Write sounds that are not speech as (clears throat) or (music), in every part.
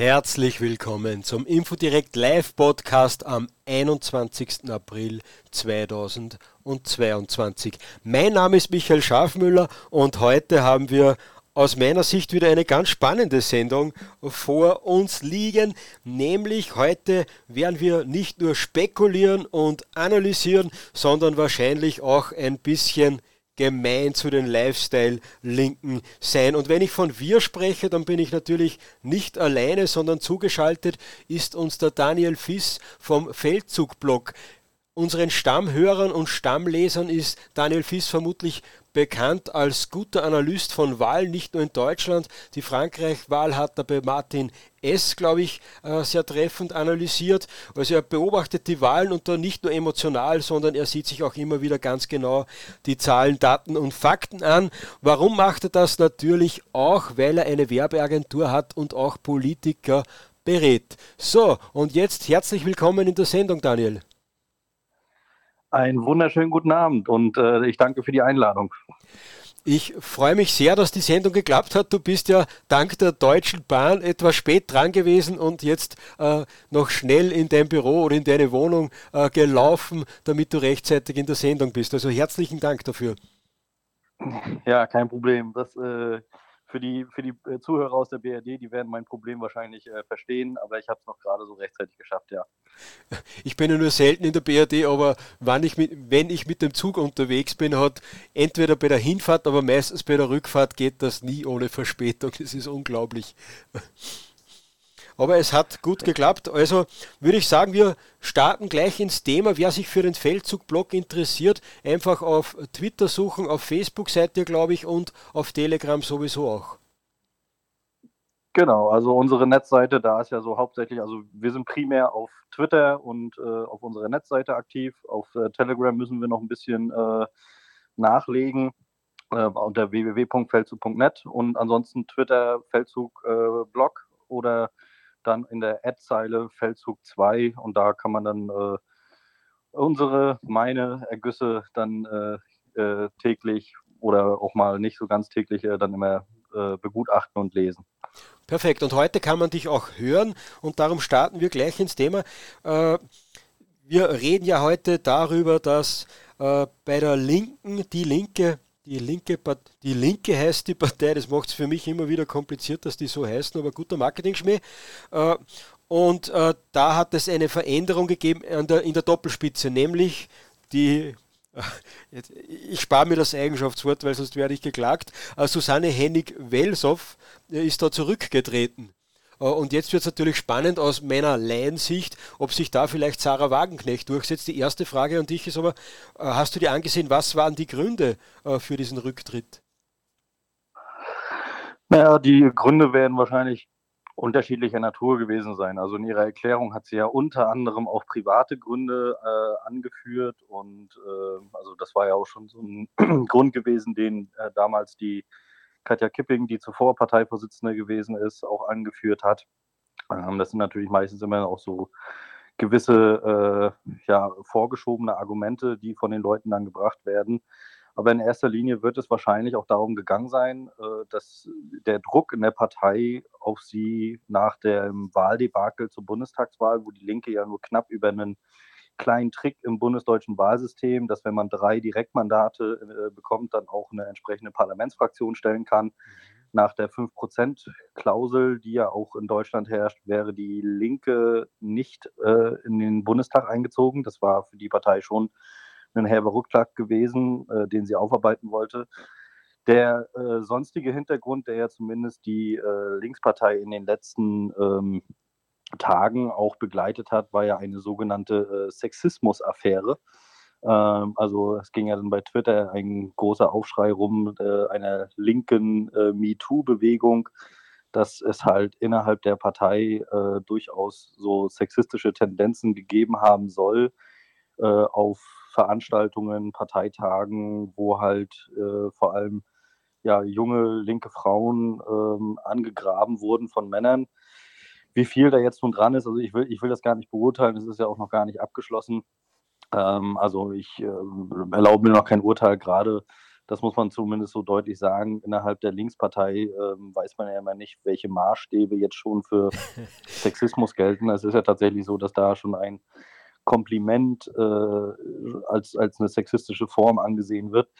Herzlich willkommen zum Infodirect Live Podcast am 21. April 2022. Mein Name ist Michael Schafmüller und heute haben wir aus meiner Sicht wieder eine ganz spannende Sendung vor uns liegen. Nämlich heute werden wir nicht nur spekulieren und analysieren, sondern wahrscheinlich auch ein bisschen gemein zu den Lifestyle-Linken sein. Und wenn ich von wir spreche, dann bin ich natürlich nicht alleine, sondern zugeschaltet ist uns der Daniel Fiss vom Feldzug-Blog. Unseren Stammhörern und Stammlesern ist Daniel Fiss vermutlich bekannt als guter Analyst von Wahlen, nicht nur in Deutschland. Die Frankreich-Wahl hat er bei Martin S., glaube ich, äh, sehr treffend analysiert. Also er beobachtet die Wahlen und da nicht nur emotional, sondern er sieht sich auch immer wieder ganz genau die Zahlen, Daten und Fakten an. Warum macht er das? Natürlich auch, weil er eine Werbeagentur hat und auch Politiker berät. So, und jetzt herzlich willkommen in der Sendung, Daniel. Einen wunderschönen guten Abend und äh, ich danke für die Einladung. Ich freue mich sehr, dass die Sendung geklappt hat. Du bist ja dank der Deutschen Bahn etwas spät dran gewesen und jetzt äh, noch schnell in dein Büro oder in deine Wohnung äh, gelaufen, damit du rechtzeitig in der Sendung bist. Also herzlichen Dank dafür. Ja, kein Problem. Das äh, für die, für die äh, Zuhörer aus der BRD, die werden mein Problem wahrscheinlich äh, verstehen, aber ich habe es noch gerade so rechtzeitig geschafft, ja. (laughs) Ich bin ja nur selten in der BRD, aber wann ich mit, wenn ich mit dem Zug unterwegs bin, hat entweder bei der Hinfahrt, aber meistens bei der Rückfahrt geht das nie ohne Verspätung. Das ist unglaublich. (laughs) Aber es hat gut geklappt. Also würde ich sagen, wir starten gleich ins Thema. Wer sich für den Feldzug-Blog interessiert, einfach auf Twitter suchen, auf Facebook seid ihr, glaube ich, und auf Telegram sowieso auch. Genau, also unsere Netzseite, da ist ja so hauptsächlich, also wir sind primär auf Twitter und äh, auf unserer Netzseite aktiv. Auf äh, Telegram müssen wir noch ein bisschen äh, nachlegen äh, unter www.feldzug.net und ansonsten Twitter, Feldzug, äh, Blog oder dann in der Ad-Zeile Feldzug 2 und da kann man dann äh, unsere, meine Ergüsse dann äh, äh, täglich oder auch mal nicht so ganz täglich äh, dann immer äh, begutachten und lesen. Perfekt. Und heute kann man dich auch hören und darum starten wir gleich ins Thema. Äh, wir reden ja heute darüber, dass bei der Linken die Linke die Linke, die Linke heißt die Partei, das macht es für mich immer wieder kompliziert, dass die so heißen, aber guter Marketing-Schmäh. Äh, und äh, da hat es eine Veränderung gegeben in der Doppelspitze, nämlich die (laughs) ich spare mir das Eigenschaftswort, weil sonst werde ich geklagt. Äh, Susanne Hennig-Welsow ist da zurückgetreten. Äh, und jetzt wird es natürlich spannend aus meiner Laiensicht, ob sich da vielleicht Sarah Wagenknecht durchsetzt. Die erste Frage an dich ist aber, äh, hast du dir angesehen, was waren die Gründe äh, für diesen Rücktritt? Naja, die Gründe werden wahrscheinlich unterschiedlicher Natur gewesen sein. Also in ihrer Erklärung hat sie ja unter anderem auch private Gründe äh, angeführt und äh, also das war ja auch schon so ein (clears throat) Grund gewesen, den äh, damals die Katja Kipping, die zuvor Parteivorsitzende gewesen ist, auch angeführt hat. Ähm, das sind natürlich meistens immer auch so gewisse äh, ja, vorgeschobene Argumente, die von den Leuten dann gebracht werden. Aber in erster Linie wird es wahrscheinlich auch darum gegangen sein, äh, dass der Druck in der Partei auf sie nach dem Wahldebakel zur Bundestagswahl, wo die Linke ja nur knapp über einen kleinen Trick im bundesdeutschen Wahlsystem, dass wenn man drei Direktmandate äh, bekommt, dann auch eine entsprechende Parlamentsfraktion stellen kann. Mhm. Nach der 5%-Klausel, die ja auch in Deutschland herrscht, wäre die Linke nicht äh, in den Bundestag eingezogen. Das war für die Partei schon ein herber Rückschlag gewesen, äh, den sie aufarbeiten wollte. Der äh, sonstige Hintergrund, der ja zumindest die äh, Linkspartei in den letzten ähm, Tagen auch begleitet hat, war ja eine sogenannte äh, Sexismus-Affäre. Ähm, also es ging ja dann bei Twitter ein großer Aufschrei rum äh, einer linken äh, MeToo-Bewegung, dass es halt innerhalb der Partei äh, durchaus so sexistische Tendenzen gegeben haben soll äh, auf Veranstaltungen, Parteitagen, wo halt äh, vor allem ja, junge linke Frauen ähm, angegraben wurden von Männern wie viel da jetzt nun dran ist, also ich will, ich will das gar nicht beurteilen, es ist ja auch noch gar nicht abgeschlossen. Ähm, also ich äh, erlaube mir noch kein Urteil, gerade Das muss man zumindest so deutlich sagen. Innerhalb der Linkspartei ähm, weiß man ja immer nicht, welche Maßstäbe jetzt schon für (laughs) Sexismus gelten. Es ist ja tatsächlich so, dass da schon ein Kompliment äh, als, als eine sexistische Form angesehen wird.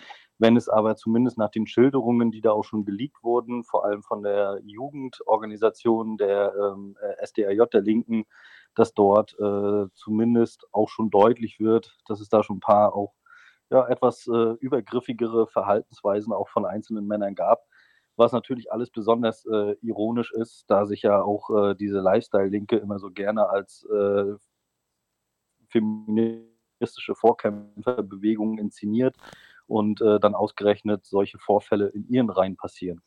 Wenn es aber zumindest nach den Schilderungen, die da auch schon geleakt wurden, vor allem von der Jugendorganisation der ähm, äh, SDRJ der Linken, dass dort äh, zumindest auch schon deutlich wird, dass es da schon ein paar auch ja, etwas äh, übergriffigere Verhaltensweisen auch von einzelnen Männern gab. Was natürlich alles besonders äh, ironisch ist, da sich ja auch äh, diese Lifestyle-Linke immer so gerne als äh, feministische Vorkämpferbewegung inszeniert und äh, dann ausgerechnet solche Vorfälle in ihren Reihen passieren.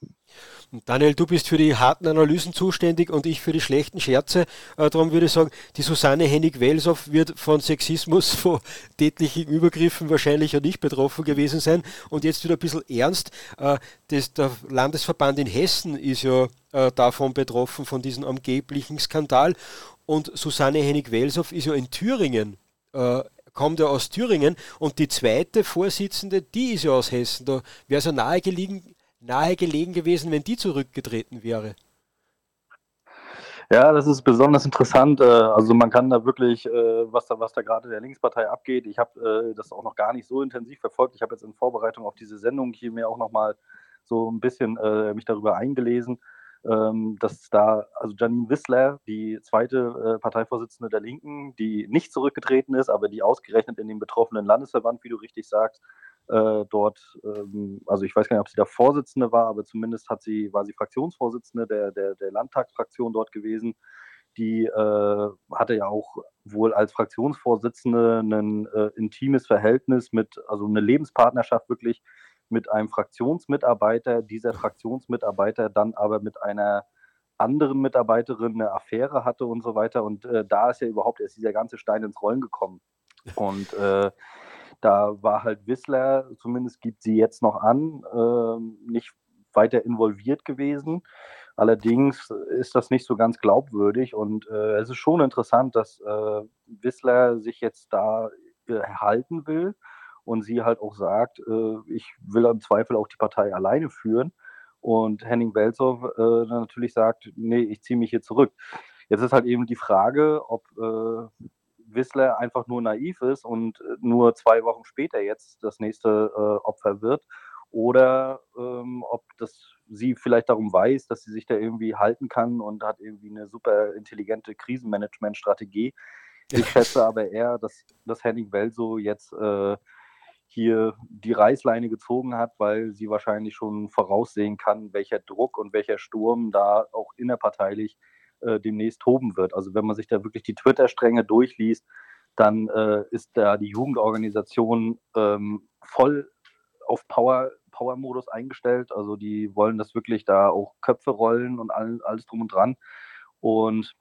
Daniel, du bist für die harten Analysen zuständig und ich für die schlechten Scherze. Äh, darum würde ich sagen, die Susanne Hennig-Welsow wird von Sexismus, (laughs) von tätlichen Übergriffen wahrscheinlich ja nicht betroffen gewesen sein. Und jetzt wieder ein bisschen ernst. Äh, das, der Landesverband in Hessen ist ja äh, davon betroffen, von diesem angeblichen Skandal. Und Susanne Hennig-Welsow ist ja in Thüringen äh, kommt ja aus Thüringen und die zweite Vorsitzende, die ist ja aus Hessen. Da wäre es ja nahe gelegen, nahe gelegen gewesen, wenn die zurückgetreten wäre. Ja, das ist besonders interessant. Äh, also man kann da wirklich, äh, was da, was da gerade der Linkspartei abgeht, ich habe äh, das auch noch gar nicht so intensiv verfolgt. Ich habe jetzt in Vorbereitung auf diese Sendung hier mir auch nochmal so ein bisschen mich darüber eingelesen ähm, dass da, also Janine Wissler, die zweite äh, Parteivorsitzende der Linken, die nicht zurückgetreten ist, aber die ausgerechnet in dem betroffenen Landesverband, wie du richtig sagst, äh, dort, ähm, also ich weiß gar nicht, ob sie da Vorsitzende war, aber zumindest hat sie, war sie Fraktionsvorsitzende der, der, der Landtagsfraktion dort gewesen. Die äh, hatte ja auch wohl als Fraktionsvorsitzende ein äh, intimes Verhältnis mit, also eine Lebenspartnerschaft wirklich mit einem Fraktionsmitarbeiter, dieser Fraktionsmitarbeiter dann aber mit einer anderen Mitarbeiterin eine Affäre hatte und so weiter. Und äh, da ist ja überhaupt erst dieser ganze Stein ins Rollen gekommen. Und äh, da war halt Wissler, zumindest gibt sie jetzt noch an, äh, nicht weiter involviert gewesen. Allerdings ist das nicht so ganz glaubwürdig und äh, es ist schon interessant, dass äh, Wissler sich jetzt da erhalten äh, will und sie halt auch sagt, äh, ich will im Zweifel auch die Partei alleine führen. Und Henning Welzow äh, natürlich sagt, nee, ich ziehe mich hier zurück. Jetzt ist halt eben die Frage, ob äh, Wissler einfach nur naiv ist und äh, nur zwei Wochen später jetzt das nächste äh, Opfer wird oder ähm, ob das sie vielleicht darum weiß, dass sie sich da irgendwie halten kann und hat irgendwie eine super intelligente Krisenmanagement-Strategie. Ich schätze aber eher, dass, dass Henning Welso jetzt äh, hier die Reißleine gezogen hat, weil sie wahrscheinlich schon voraussehen kann, welcher Druck und welcher Sturm da auch innerparteilich äh, demnächst toben wird. Also wenn man sich da wirklich die Twitter-Stränge durchliest, dann äh, ist da die Jugendorganisation ähm, voll auf Power, Power-Modus eingestellt. Also die wollen das wirklich da auch Köpfe rollen und all, alles drum und dran. Und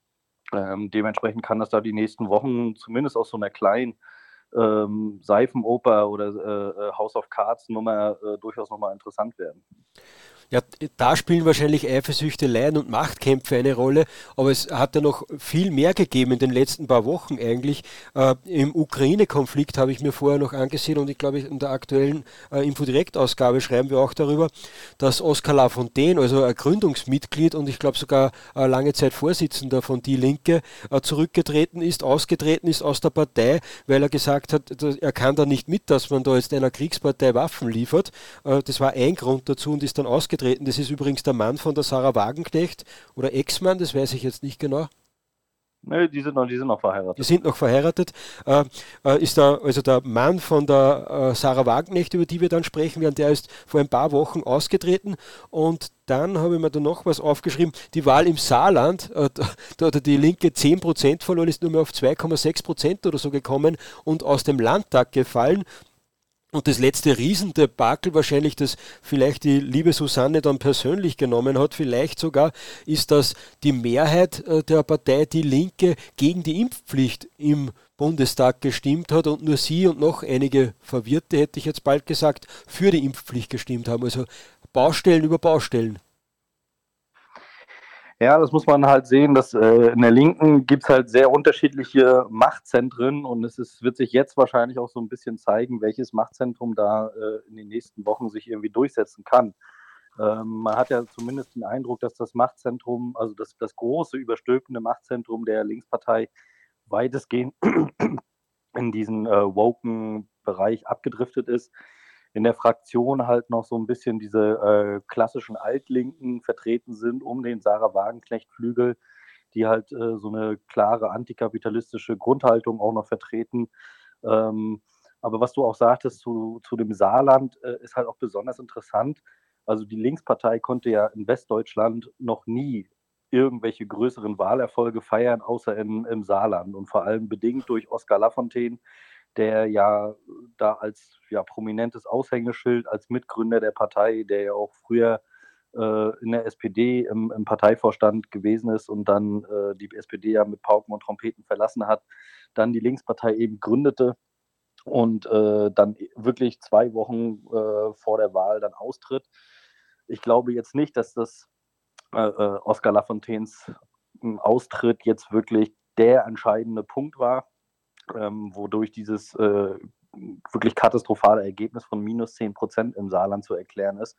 ähm, dementsprechend kann das da die nächsten Wochen zumindest aus so einer kleinen ähm, Seifenoper oder äh, äh, House of Cards Nummer äh, durchaus nochmal interessant werden. Ja, da spielen wahrscheinlich Eifersüchteleien und Machtkämpfe eine Rolle, aber es hat ja noch viel mehr gegeben in den letzten paar Wochen eigentlich. Äh, Im Ukraine-Konflikt habe ich mir vorher noch angesehen und ich glaube, in der aktuellen äh, Infodirekt-Ausgabe schreiben wir auch darüber, dass Oskar Lafontaine, also ein Gründungsmitglied und ich glaube sogar äh, lange Zeit Vorsitzender von Die Linke, äh, zurückgetreten ist, ausgetreten ist aus der Partei, weil er gesagt hat, er kann da nicht mit, dass man da jetzt einer Kriegspartei Waffen liefert. Äh, das war ein Grund dazu und ist dann ausgetreten aufgetreten. Das ist übrigens der Mann von der Sarah Wagenknecht oder Ex-Mann, das weiß ich jetzt nicht genau. Nee, die sind noch, die sind noch verheiratet. Die sind noch verheiratet. Äh, äh, ist da, also der Mann von der äh, Sarah Wagenknecht, über die wir dann sprechen werden, der ist vor ein paar Wochen ausgetreten und dann habe ich mir da noch was aufgeschrieben. Die Wahl im Saarland, äh, da hat die Linke 10% verloren, ist nur mehr auf 2,6% oder so gekommen und aus dem Landtag gefallen. Und das letzte Riesendebakel wahrscheinlich, das vielleicht die liebe Susanne dann persönlich genommen hat, vielleicht sogar, ist, dass die Mehrheit äh, der Partei Die Linke gegen die Impfpflicht im Bundestag gestimmt hat und nur sie und noch einige Verwirrte, hätte ich jetzt bald gesagt, für die Impfpflicht gestimmt haben. Also Baustellen über Baustellen. Ja, das muss man halt sehen, dass äh, in der Linken gibt es halt sehr unterschiedliche Machtzentren und es ist, wird sich jetzt wahrscheinlich auch so ein bisschen zeigen, welches Machtzentrum da äh, in den nächsten Wochen sich irgendwie durchsetzen kann. Ähm, man hat ja zumindest den Eindruck, dass das Machtzentrum, also das, das große, überstülpende Machtzentrum der Linkspartei weitestgehend (clears throat) in diesen äh, woken Bereich abgedriftet ist in der Fraktion halt noch so ein bisschen diese äh, klassischen Altlinken vertreten sind, um den Sarah Wagenknecht-Flügel, die halt äh, so eine klare antikapitalistische Grundhaltung auch noch vertreten. Ähm, aber was du auch sagtest zu, zu dem Saarland, äh, ist halt auch besonders interessant. Also die Linkspartei konnte ja in Westdeutschland noch nie irgendwelche größeren Wahlerfolge feiern, außer in, im Saarland und vor allem bedingt durch Oskar Lafontaine, der ja da als ja, prominentes Aushängeschild, als Mitgründer der Partei, der ja auch früher äh, in der SPD im, im, Parteivorstand gewesen ist und dann äh, die SPD ja mit Pauken und Trompeten verlassen hat, dann die Linkspartei eben gründete und äh, dann wirklich zwei Wochen äh, vor der Wahl dann austritt. Ich glaube jetzt nicht, dass das äh, äh, Oskar Lafontaines hm, Austritt jetzt wirklich der entscheidende Punkt war ähm, wodurch dieses äh, wirklich katastrophale Ergebnis von minus 10 Prozent im Saarland zu erklären ist.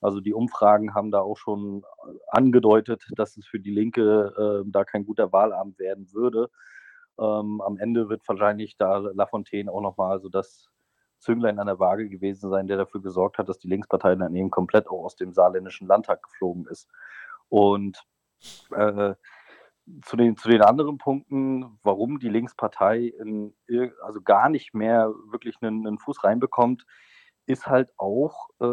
Also die Umfragen haben da auch schon angedeutet, dass es für die Linke äh, da kein guter Wahlabend werden würde. Ähm, am Ende wird wahrscheinlich da Lafontaine auch nochmal so das Zünglein an der Waage gewesen sein, der dafür gesorgt hat, dass die Linkspartei dann eben komplett auch aus dem saarländischen Landtag geflogen ist. Und äh, zu den, zu den anderen Punkten, warum die Linkspartei in, also gar nicht mehr wirklich einen, einen Fuß reinbekommt, ist halt auch, äh,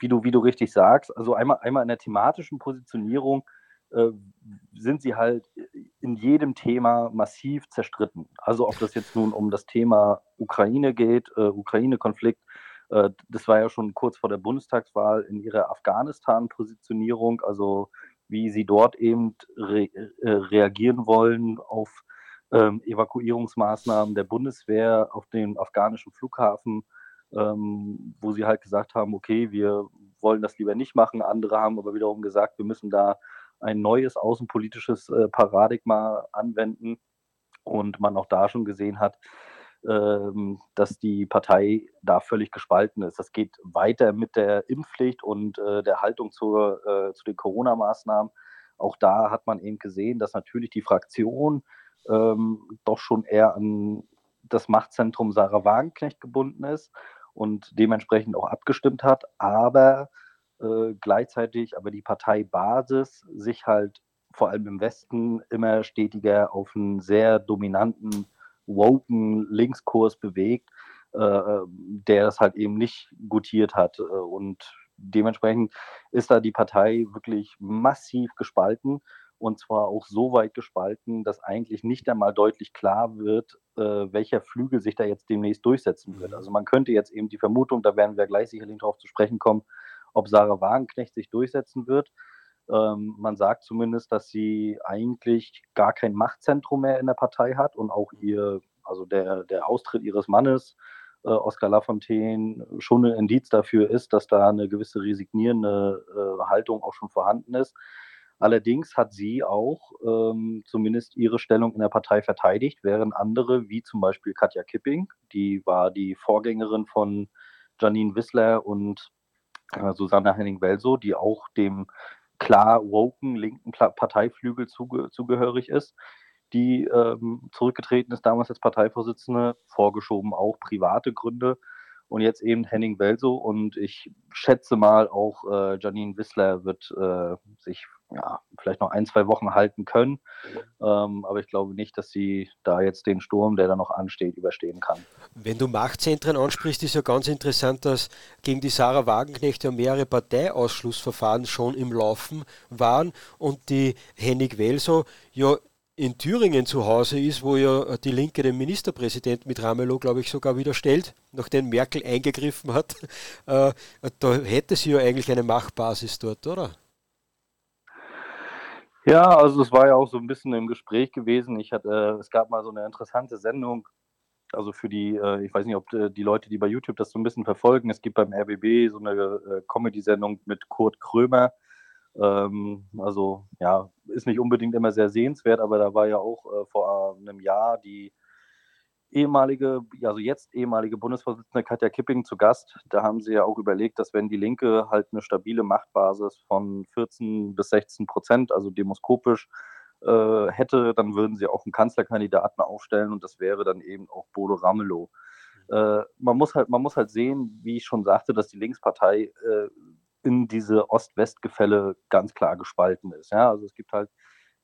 wie, du, wie du richtig sagst, also einmal, einmal in der thematischen Positionierung äh, sind sie halt in jedem Thema massiv zerstritten. Also ob das jetzt nun um das Thema Ukraine geht, äh, Ukraine-Konflikt, äh, das war ja schon kurz vor der Bundestagswahl in ihrer Afghanistan-Positionierung, also wie sie dort eben re äh, reagieren wollen auf ähm, Evakuierungsmaßnahmen der Bundeswehr auf dem afghanischen Flughafen, ähm, wo sie halt gesagt haben, okay, wir wollen das lieber nicht machen. Andere haben aber wiederum gesagt, wir müssen da ein neues außenpolitisches äh, Paradigma anwenden. Und man auch da schon gesehen hat, dass die Partei da völlig gespalten ist. Das geht weiter mit der Impfpflicht und äh, der Haltung zur, äh, zu den Corona-Maßnahmen. Auch da hat man eben gesehen, dass natürlich die Fraktion ähm, doch schon eher an das Machtzentrum Sarah Wagenknecht gebunden ist und dementsprechend auch abgestimmt hat, aber äh, gleichzeitig aber die Parteibasis sich halt vor allem im Westen immer stetiger auf einen sehr dominanten woken Linkskurs bewegt, äh, der das halt eben nicht gutiert hat. Äh, und dementsprechend ist da die Partei wirklich massiv gespalten und zwar auch so weit gespalten, dass eigentlich nicht einmal deutlich klar wird, äh, welcher Flügel sich da jetzt demnächst durchsetzen wird. Mhm. Also man könnte jetzt eben die Vermutung, da werden wir gleich sicherlich darauf zu sprechen kommen, ob Sarah Wagenknecht sich durchsetzen wird. Ähm, man sagt zumindest, dass sie eigentlich gar kein Machtzentrum mehr in der Partei hat und auch ihr, also der, der Austritt ihres Mannes, äh, Oskar Lafontaine, schon ein Indiz dafür ist, dass da eine gewisse resignierende äh, Haltung auch schon vorhanden ist. Allerdings hat sie auch ähm, zumindest ihre Stellung in der Partei verteidigt, während andere, wie zum Beispiel Katja Kipping, die war die Vorgängerin von Janine Wissler und äh, Susanne Henning-Welso, die auch dem klar woken linken Parteiflügel zuge zugehörig ist, die ähm, zurückgetreten ist damals als Parteivorsitzende, vorgeschoben auch private Gründe und jetzt eben Henning Welso und ich schätze mal auch äh, Janine Wissler wird äh, sich ja, vielleicht noch ein, zwei Wochen halten können. Ähm, aber ich glaube nicht, dass sie da jetzt den Sturm, der da noch ansteht, überstehen kann. Wenn du Machtzentren ansprichst, ist ja ganz interessant, dass gegen die Sarah Wagenknecht ja mehrere Parteiausschlussverfahren schon im Laufen waren und die Henning Welso ja in Thüringen zu Hause ist, wo ja die Linke den Ministerpräsident mit Ramelow, glaube ich, sogar wieder stellt, nachdem Merkel eingegriffen hat, (laughs) äh, da hätte sie ja eigentlich eine Machtbasis dort, oder? Ja, also es war ja auch so ein bisschen im Gespräch gewesen. Ich hatte, äh, es gab mal so eine interessante Sendung, also für die, äh, ich weiß nicht, ob äh, die Leute, die bei YouTube das so ein bisschen verfolgen, es gibt beim RBB so eine äh, Comedy-Sendung mit Kurt Krömer, Ähm, also ja, ist nicht unbedingt immer sehr sehenswert, aber da war ja auch äh, vor einem Jahr die ehemalige, also jetzt ehemalige Bundesvorsitzende Katja Kipping zu Gast. Da haben sie ja auch überlegt, dass wenn die Linke halt eine stabile Machtbasis von 14 bis 16 Prozent, also demoskopisch, äh, hätte, dann würden sie auch einen Kanzlerkandidaten aufstellen und das wäre dann eben auch Bodo Ramelow. Äh, man, muss halt, man muss halt sehen, wie ich schon sagte, dass die Linkspartei äh, in diese Ost-West-Gefälle ganz klar gespalten ist. Ja? Also es gibt halt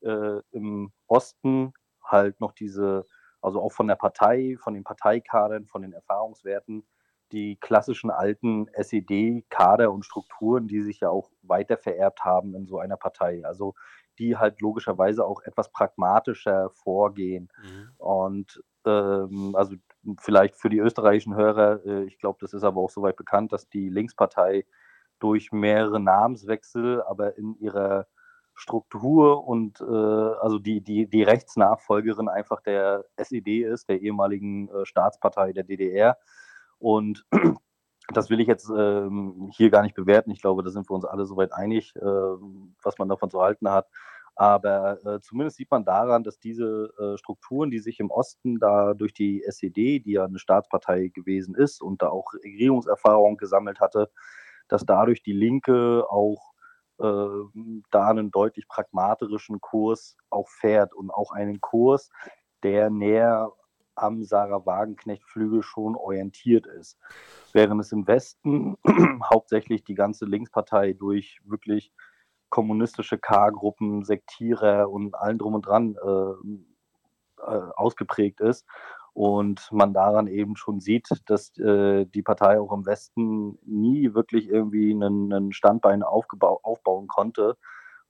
äh, im Osten halt noch diese also auch von der Partei, von den Parteikadern, von den Erfahrungswerten, die klassischen alten SED-Kader und Strukturen, die sich ja auch weiter vererbt haben in so einer Partei. Also die halt logischerweise auch etwas pragmatischer vorgehen. Mhm. Und ähm, also vielleicht für die österreichischen Hörer, äh, ich glaube, das ist aber auch soweit bekannt, dass die Linkspartei durch mehrere Namenswechsel, aber in ihrer Struktur und äh, also die, die, die Rechtsnachfolgerin einfach der SED ist, der ehemaligen äh, Staatspartei der DDR. Und (clears throat) das will ich jetzt ähm, hier gar nicht bewerten. Ich glaube, da sind wir uns alle soweit einig, äh, was man davon zu halten hat. Aber äh, zumindest sieht man daran, dass diese äh, Strukturen, die sich im Osten da durch die SED, die ja eine Staatspartei gewesen ist und da auch Regierungserfahrung gesammelt hatte, dass dadurch die Linke auch äh, da einen deutlich pragmatischen Kurs auch fährt und auch einen Kurs, der näher am Sarah Wagenknecht-Flügel schon orientiert ist. Während es im Westen (clears throat) hauptsächlich die ganze Linkspartei durch wirklich kommunistische K-Gruppen, Sektierer und allen drum und dran äh, äh, ausgeprägt ist und man daran eben schon sieht, dass äh, die Partei auch im Westen nie wirklich irgendwie einen, einen Standbein aufbauen konnte,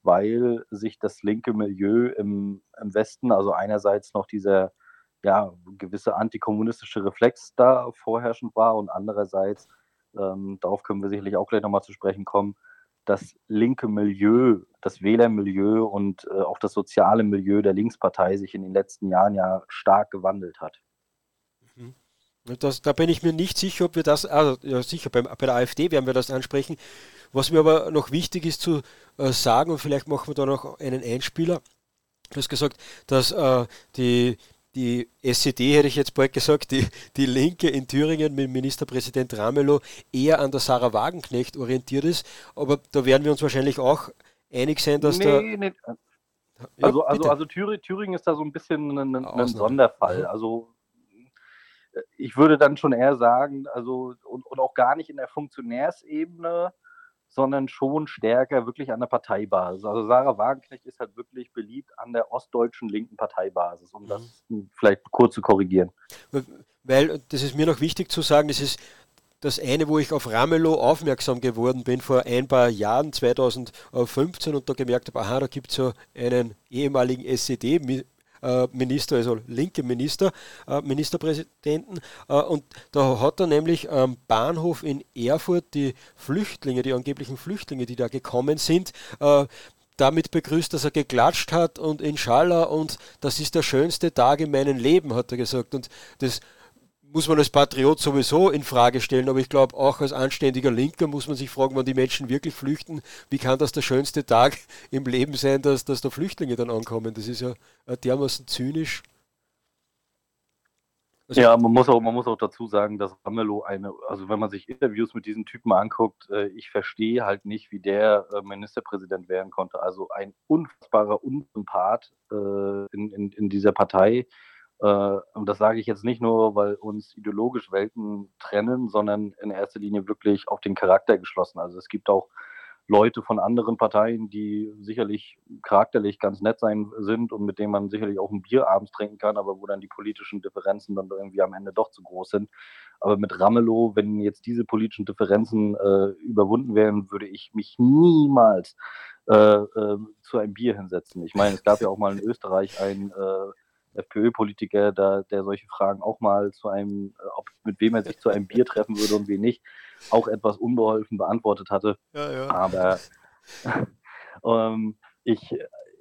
weil sich das linke Milieu im, im Westen, also einerseits noch dieser ja, gewisse antikommunistische Reflex da vorherrschend war und andererseits, ähm, darauf können wir sicherlich auch gleich nochmal zu sprechen kommen, das linke Milieu, das Wählermilieu und äh, auch das soziale Milieu der Linkspartei sich in den letzten Jahren ja stark gewandelt hat. Das, da bin ich mir nicht sicher, ob wir das, also ja, sicher beim, bei der AfD werden wir das ansprechen. Was mir aber noch wichtig ist zu äh, sagen, und vielleicht machen wir da noch einen Einspieler. Du hast gesagt, dass äh, die, die SED, hätte ich jetzt bald gesagt, die, die Linke in Thüringen mit Ministerpräsident Ramelow eher an der Sarah Wagenknecht orientiert ist. Aber da werden wir uns wahrscheinlich auch einig sein, dass nee, da. Nee. Also, also, also Thüringen ist da so ein bisschen ein, ein Sonderfall. Mhm. Also ich würde dann schon eher sagen, also und, und auch gar nicht in der Funktionärsebene, sondern schon stärker wirklich an der Parteibasis. Also Sarah Wagenknecht ist halt wirklich beliebt an der ostdeutschen linken Parteibasis, um mhm. das vielleicht kurz zu korrigieren. Weil, das ist mir noch wichtig zu sagen, das ist das eine, wo ich auf Ramelow aufmerksam geworden bin vor ein paar Jahren, 2015, und da gemerkt habe, aha, da gibt es so einen ehemaligen SED, äh, Minister, also linke Minister, äh, Ministerpräsidenten. Äh, und da hat er nämlich am Bahnhof in Erfurt die Flüchtlinge, die angeblichen Flüchtlinge, die da gekommen sind, damit begrüßt, dass er geklatscht hat und Inshallah und das ist der schönste Tag in meinem Leben, hat er gesagt. Und das muss man als Patriot sowieso in Frage stellen, aber ich glaube auch als anständiger Linker muss man sich fragen, wann die Menschen wirklich flüchten, wie kann das der schönste Tag (laughs) im Leben sein, dass, dass da Flüchtlinge dann ankommen? Das ist ja dermaßen zynisch. Also ja, man muss, auch, man muss auch dazu sagen, dass Ramelow eine, also wenn man sich Interviews mit diesen Typen anguckt, äh, ich verstehe halt nicht, wie der äh, Ministerpräsident werden konnte. Also ein unfassbarer Unsympath äh, in, in, in dieser Partei, äh, und das sage ich jetzt nicht nur, weil uns ideologisch Welten trennen, sondern in erster Linie wirklich auf den Charakter geschlossen. Also es gibt auch Leute von anderen Parteien, die sicherlich charakterlich ganz nett sein sind und mit denen man sicherlich auch ein Bier abends trinken kann, aber wo dann die politischen Differenzen dann irgendwie am Ende doch zu groß sind. Aber mit Ramelow, wenn jetzt diese politischen Differenzen äh, überwunden wären, würde ich mich niemals äh, äh, zu einem Bier hinsetzen. Ich meine, es gab ja auch mal in Österreich ein äh, FPÖ-Politiker, da, der solche Fragen auch mal zu einem, äh, ob, mit wem er sich zu einem Bier treffen würde und wen nicht, auch etwas unbeholfen beantwortet hatte. Ja, ja. Aber (laughs) ähm, ich,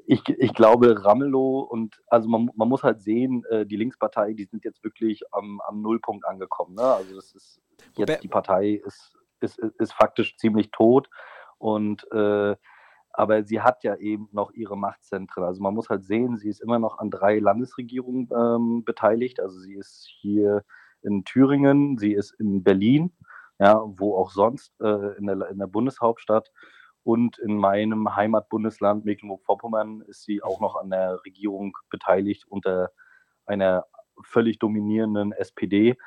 ich, ich glaube, Ramelow und also man, man muss halt sehen, äh, die Linkspartei, die sind jetzt wirklich am, am Nullpunkt angekommen. Ne? Also das ist jetzt die Partei ist, ist, ist faktisch ziemlich tot und äh, aber sie hat ja eben noch ihre Machtzentren. Also man muss halt sehen, sie ist immer noch an drei Landesregierungen ähm, beteiligt. Also sie ist hier in Thüringen, sie ist in Berlin, ja, wo auch sonst äh, in, der, in der Bundeshauptstadt und in meinem Heimatbundesland Mecklenburg-Vorpommern ist sie auch noch an der Regierung beteiligt unter einer völlig dominierenden SPD.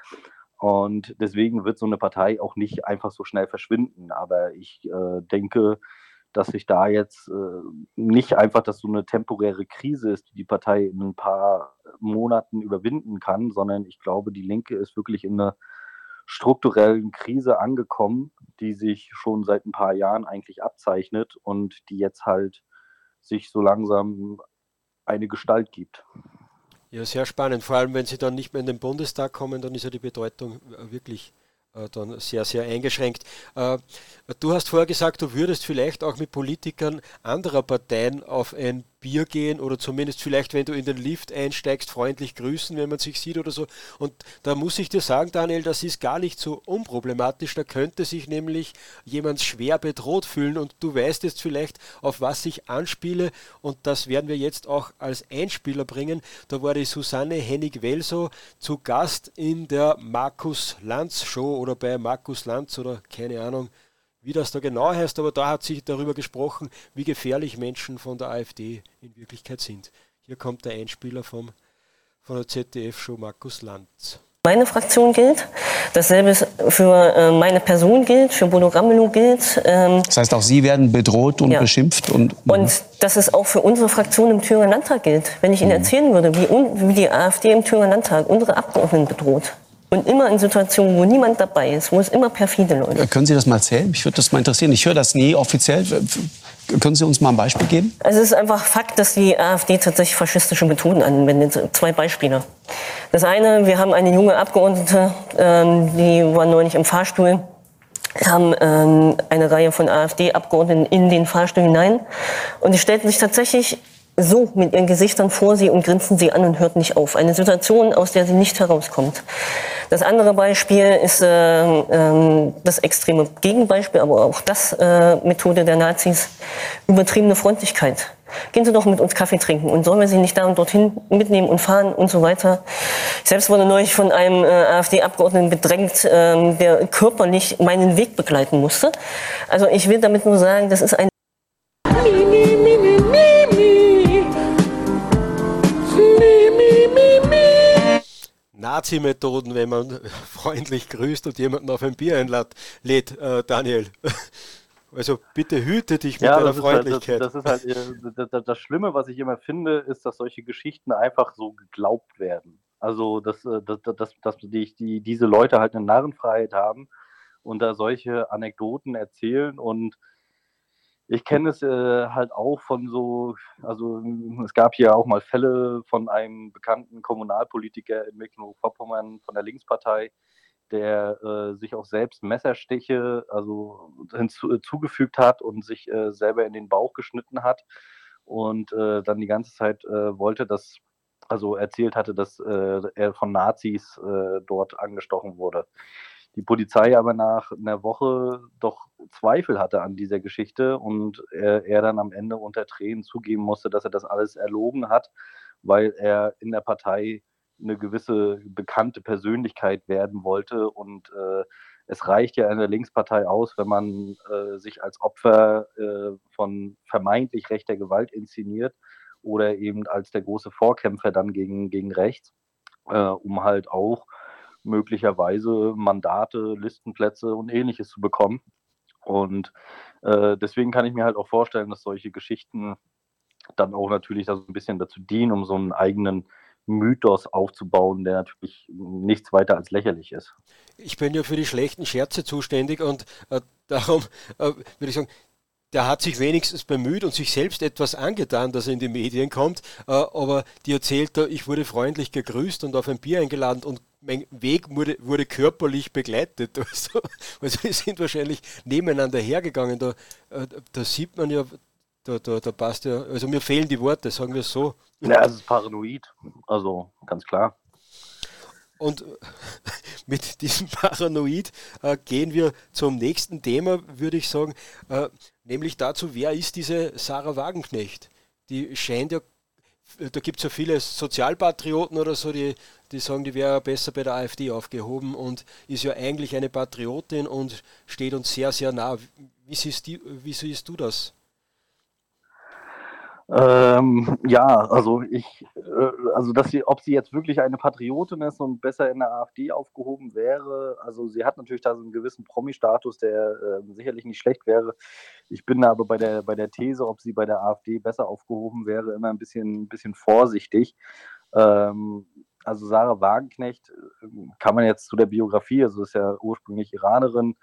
Und deswegen wird so eine Partei auch nicht einfach so schnell verschwinden. Aber ich äh, denke, dass sich da jetzt äh, nicht einfach, dass so eine temporäre Krise ist, die die Partei in ein paar Monaten überwinden kann, sondern ich glaube, die Linke ist wirklich in einer strukturellen Krise angekommen, die sich schon seit ein paar Jahren eigentlich abzeichnet und die jetzt halt sich so langsam eine Gestalt gibt. Ja, sehr spannend. Vor allem, wenn Sie dann nicht mehr in den Bundestag kommen, dann ist ja die Bedeutung wirklich äh, dann sehr, sehr eingeschränkt. Äh, du hast vorher gesagt, du würdest vielleicht auch mit Politikern anderer Parteien auf ein Bier gehen oder zumindest vielleicht, wenn du in den Lift einsteigst, freundlich grüßen, wenn man sich sieht oder so. Und da muss ich dir sagen, Daniel, das ist gar nicht so unproblematisch. Da könnte sich nämlich jemand schwer bedroht fühlen und du weißt jetzt vielleicht, auf was ich anspiele und das werden wir jetzt auch als Einspieler bringen. Da war die Susanne Hennig-Welso zu Gast in der Markus Lanz Show oder bei Markus Lanz oder keine Ahnung wie das da genau heißt, aber da hat sich darüber gesprochen, wie gefährlich Menschen von der AfD in Wirklichkeit sind. Hier kommt der Einspieler vom, von der ZDF-Show Markus Lanz. Meine Fraktion gilt, dasselbe für äh, meine Person gilt, für Bodo Ramelow gilt. Ähm, das heißt, auch Sie werden bedroht und ja. beschimpft. Und, und dass es auch für unsere Fraktion im Thüringer Landtag gilt. Wenn ich Ihnen mhm. erzählen würde, wie, wie die AfD im Thüringer Landtag unsere Abgeordneten bedroht, und immer in Situationen, wo niemand dabei ist, wo es immer perfide Leute. Können Sie das mal erzählen? Mich würde das mal interessieren. Ich höre das nie offiziell. Können Sie uns mal ein Beispiel geben? Also es ist einfach Fakt, dass die AfD tatsächlich faschistische Methoden anwendet. Zwei Beispiele. Das eine, wir haben eine junge Abgeordnete, ähm, die war neulich im Fahrstuhl haben ähm, eine Reihe von AfD-Abgeordneten in den Fahrstuhl hinein. Und es stellten sich tatsächlich so mit ihren Gesichtern vor sie und grinsen sie an und hört nicht auf. Eine Situation, aus der sie nicht herauskommt. Das andere Beispiel ist äh, äh, das extreme Gegenbeispiel, aber auch das äh, Methode der Nazis, übertriebene Freundlichkeit. Gehen Sie doch mit uns Kaffee trinken und sollen wir Sie nicht da und dorthin mitnehmen und fahren und so weiter. Ich selbst wurde neulich von einem äh, AfD-Abgeordneten bedrängt, ähm, der körperlich meinen Weg begleiten musste. Also ich will damit nur sagen, das ist ein Nazi-Methoden, wenn man (laughs) freundlich grüßt und jemanden auf ein Bier einlädt, äh, Daniel. (laughs) Also bitte hüte dich mit ja, deiner Freundlichkeit. Halt, das, das, ist halt äh, das, das, Schlimme, was ich immer finde, ist, dass solche Geschichten einfach so geglaubt werden. Also dass, äh, dass, dass, dass die, die, diese Leute halt eine Narrenfreiheit haben und da solche Anekdoten erzählen und ich kenne es äh, halt auch von so, also es gab hier auch mal Fälle von einem bekannten Kommunalpolitiker in Mecklenburg-Vorpommern von der Linkspartei, der äh, sich auch selbst Messerstiche also hinzugefügt äh, hat und sich äh, selber in den Bauch geschnitten hat und äh, dann die ganze Zeit äh, wollte, dass also erzählt hatte, dass er von Nazis dort angestochen wurde die Polizei aber nach einer Woche doch Zweifel hatte an dieser Geschichte und er, er, dann am Ende unter Tränen zugeben musste, dass er das alles erlogen hat, weil er in der Partei eine gewisse bekannte Persönlichkeit werden wollte. Und äh, es reicht ja in der Linkspartei aus, wenn man äh, sich als Opfer äh, von vermeintlich rechter Gewalt inszeniert oder eben als der große Vorkämpfer dann gegen, gegen rechts, äh, um halt auch möglicherweise Mandate, Listenplätze und ähnliches zu bekommen. Und äh, deswegen kann ich mir halt auch vorstellen, dass solche Geschichten dann auch natürlich so ein bisschen dazu dienen, um so einen eigenen Mythos aufzubauen, der natürlich nichts weiter als lächerlich ist. Ich bin ja für die schlechten Scherze zuständig und äh, darum äh, würde ich sagen, der hat sich wenigstens bemüht und sich selbst etwas angetan, dass er in die Medien kommt. Äh, aber die erzählt da, ich wurde freundlich gegrüßt und auf ein Bier eingeladen und mein Weg wurde, wurde körperlich begleitet. (laughs) Also, also wir sind wahrscheinlich nebeneinander hergegangen. Da, äh, da sieht man ja, da, da, da passt ja, also mir fehlen die Worte, sagen wir es so. Ja, es ist paranoid, also ganz klar. Und (laughs) mit diesem Paranoid äh, gehen wir zum nächsten Thema, würde ich sagen, äh, nämlich dazu, wer ist diese Sarah Wagenknecht? Die scheint ja, da gibt es ja viele Sozialpatrioten oder so, die, die sagen, die wäre besser bei der AfD aufgehoben und ist ja eigentlich eine Patriotin und steht uns sehr, sehr nah. Wie siehst, die, wie siehst du das? Ähm, ja, also ich, äh, also dass sie, ob sie jetzt wirklich eine Patriotin ist und besser in der AfD aufgehoben wäre, also sie hat natürlich da so einen gewissen Promi-Status, der äh, sicherlich nicht schlecht wäre. Ich bin aber bei der, bei der These, ob sie bei der AfD besser aufgehoben wäre, immer ein bisschen, bisschen vorsichtig. Ähm, also Sarah Wagenknecht äh, kann man jetzt zu der Biografie, also ist ja ursprünglich Iranerin,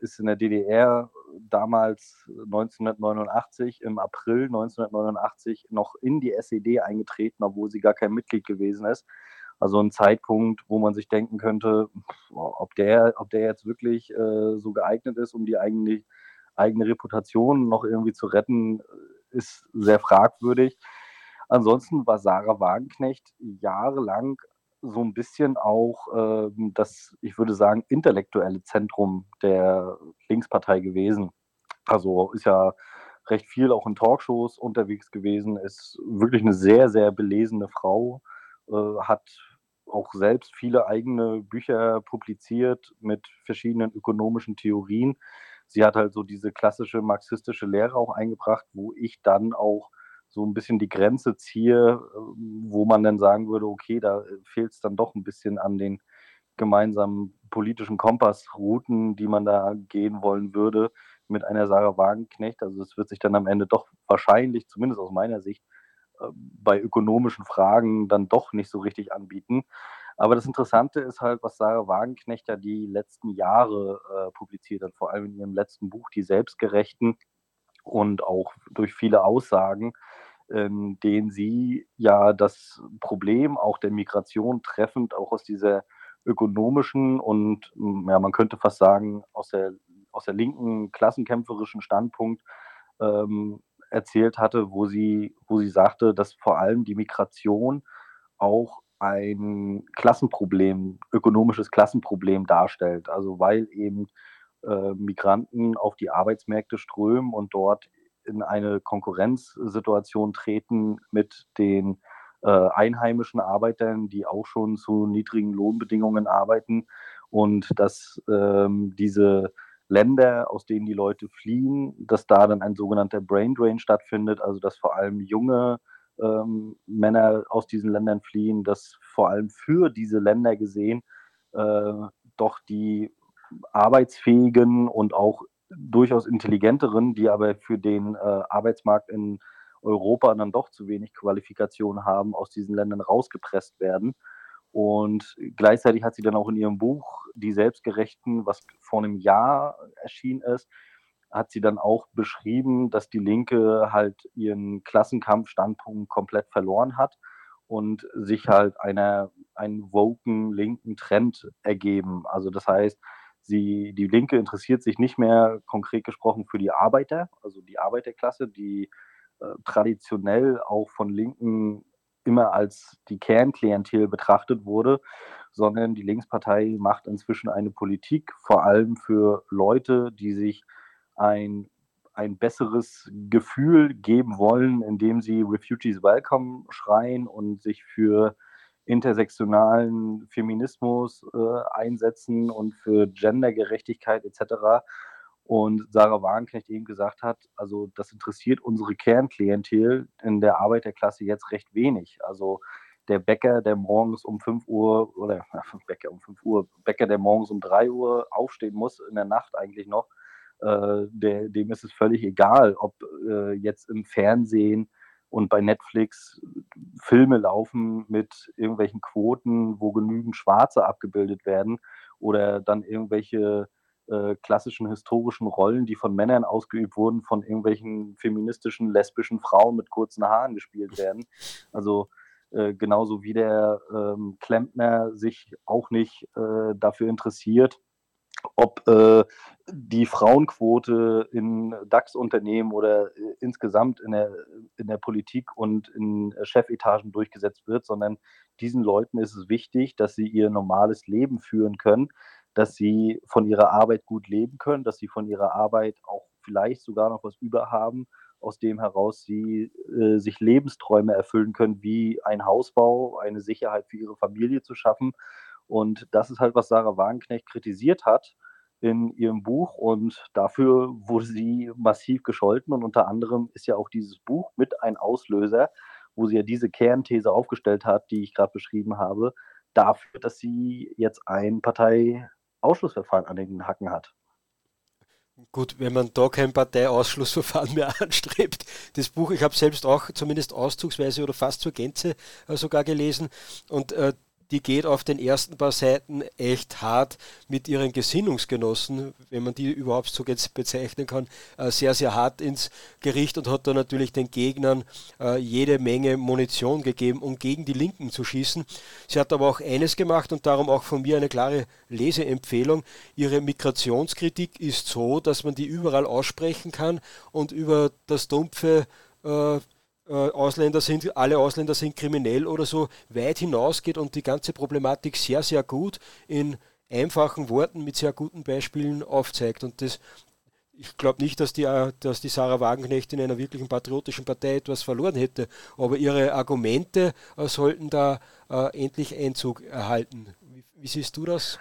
ist in der DDR damals 1989, im April 1989 noch in die SED eingetreten, obwohl sie gar kein Mitglied gewesen ist. Also ein Zeitpunkt, wo man sich denken könnte, ob der, ob der jetzt wirklich äh, so geeignet ist, um die eigene, eigene Reputation noch irgendwie zu retten, ist sehr fragwürdig. Ansonsten war Sarah Wagenknecht jahrelang so ein bisschen auch äh, das, ich würde sagen, intellektuelle Zentrum der Linkspartei gewesen. Also ist ja recht viel auch in Talkshows unterwegs gewesen, ist wirklich eine sehr, sehr belesene Frau, äh, hat auch selbst viele eigene Bücher publiziert mit verschiedenen ökonomischen Theorien. Sie hat halt so diese klassische marxistische Lehre auch eingebracht, wo ich dann auch so ein bisschen die Grenze ziehe, ähm, wo man dann sagen würde, okay, da fehlt es dann doch ein bisschen an den gemeinsamen politischen Kompassrouten, die man da gehen wollen würde mit einer Sarah Wagenknecht. Also es wird sich dann am Ende doch wahrscheinlich, zumindest aus meiner Sicht, äh, bei ökonomischen Fragen dann doch nicht so richtig anbieten. Aber das Interessante ist halt, was Sarah Wagenknecht ja die letzten Jahre äh, publiziert hat, vor allem in ihrem letzten Buch, Die Selbstgerechten und auch durch viele Aussagen, in denen sie ja das Problem auch der Migration treffend auch aus dieser ökonomischen und ja, man könnte fast sagen, aus der, aus der linken klassenkämpferischen Standpunkt ähm, erzählt hatte, wo sie, wo sie sagte, dass vor allem die Migration auch ein Klassenproblem, ökonomisches Klassenproblem darstellt. Also weil eben äh, Migranten auf die Arbeitsmärkte strömen und dort in eine Konkurrenzsituation treten mit den äh, einheimischen Arbeitern, die auch schon zu niedrigen Lohnbedingungen arbeiten. Und dass ähm, diese Länder, aus denen die Leute fliehen, dass da dann ein sogenannter Brain Drain stattfindet, also dass vor allem junge ähm, Männer aus diesen Ländern fliehen, dass vor allem für diese Länder gesehen äh, doch die arbeitsfähigen und auch durchaus intelligenteren, die aber für den äh, Arbeitsmarkt in Europa dann doch zu wenig Qualifikation haben, aus diesen Ländern rausgepresst werden. Und gleichzeitig hat sie dann auch in ihrem Buch Die Selbstgerechten, was vor einem Jahr erschienen ist, hat sie dann auch beschrieben, dass die Linke halt ihren Klassenkampfstandpunkt komplett verloren hat und sich halt einer, einen woken linken Trend ergeben. Also das heißt, Sie, die Linke interessiert sich nicht mehr konkret gesprochen für die Arbeiter, also die Arbeiterklasse, die äh, traditionell auch von Linken immer als die Kernklientel betrachtet wurde, sondern die Linkspartei macht inzwischen eine Politik, vor allem für Leute, die sich ein, ein besseres Gefühl geben wollen, indem sie Refugees Welcome schreien und sich für intersektionalen Feminismus äh, einsetzen und für Gendergerechtigkeit etc. Und Sarah Wagenknecht eben gesagt hat, also das interessiert unsere Kernklientel in der Arbeiterklasse jetzt recht wenig. Also der Bäcker, der morgens um 5 Uhr oder ja, Bäcker um 5 Uhr, Bäcker, der morgens um 3 Uhr aufstehen muss, in der Nacht eigentlich noch, äh, der, dem ist es völlig egal, ob äh, jetzt im Fernsehen und bei Netflix Filme laufen mit irgendwelchen Quoten, wo genügend Schwarze abgebildet werden oder dann irgendwelche äh, klassischen historischen Rollen, die von Männern ausgeübt wurden, von irgendwelchen feministischen, lesbischen Frauen mit kurzen Haaren gespielt (laughs) werden. Also äh, genauso wie der ähm, Klempner sich auch nicht äh, dafür interessiert, ob äh, die Frauenquote in DAX-Unternehmen oder äh, insgesamt in der, in der Politik und in Chefetagen durchgesetzt wird, sondern diesen Leuten ist es wichtig, dass sie ihr normales Leben führen können, dass sie von ihrer Arbeit gut leben können, dass sie von ihrer Arbeit auch vielleicht sogar noch was überhaben, aus dem heraus sie äh, sich Lebensträume erfüllen können, wie ein Hausbau, eine Sicherheit für ihre Familie zu schaffen. Und das ist halt, was Sarah Wagenknecht kritisiert hat in ihrem Buch und dafür wurde sie massiv gescholten und unter anderem ist ja auch dieses Buch mit ein Auslöser, wo sie ja diese Kernthese aufgestellt hat, die ich gerade beschrieben habe, dafür, dass sie jetzt ein Parteiausschlussverfahren an den Hacken hat. Gut, wenn man da kein Parteiausschlussverfahren mehr (laughs) anstrebt. Das Buch, ich habe selbst auch zumindest auszugsweise oder fast zur Gänze äh, sogar gelesen und äh, die geht auf den ersten paar Seiten echt hart mit ihren Gesinnungsgenossen, wenn man die überhaupt so bezeichnen kann, äh, sehr, sehr hart ins Gericht und hat da natürlich den Gegnern äh, jede Menge Munition gegeben, um gegen die Linken zu schießen. Sie hat aber auch eines gemacht und darum auch von mir eine klare Leseempfehlung. Ihre Migrationskritik ist so, dass man die überall aussprechen kann und über das dumpfe äh, Ausländer sind, alle Ausländer sind kriminell oder so weit hinausgeht und die ganze Problematik sehr, sehr gut in einfachen Worten mit sehr guten Beispielen aufzeigt. Und das, ich glaube nicht, dass die, äh, dass die Sarah Wagenknecht in einer wirklichen patriotischen Partei etwas verloren hätte, aber ihre Argumente äh, sollten da äh, endlich Einzug erhalten. Wie, wie siehst du das?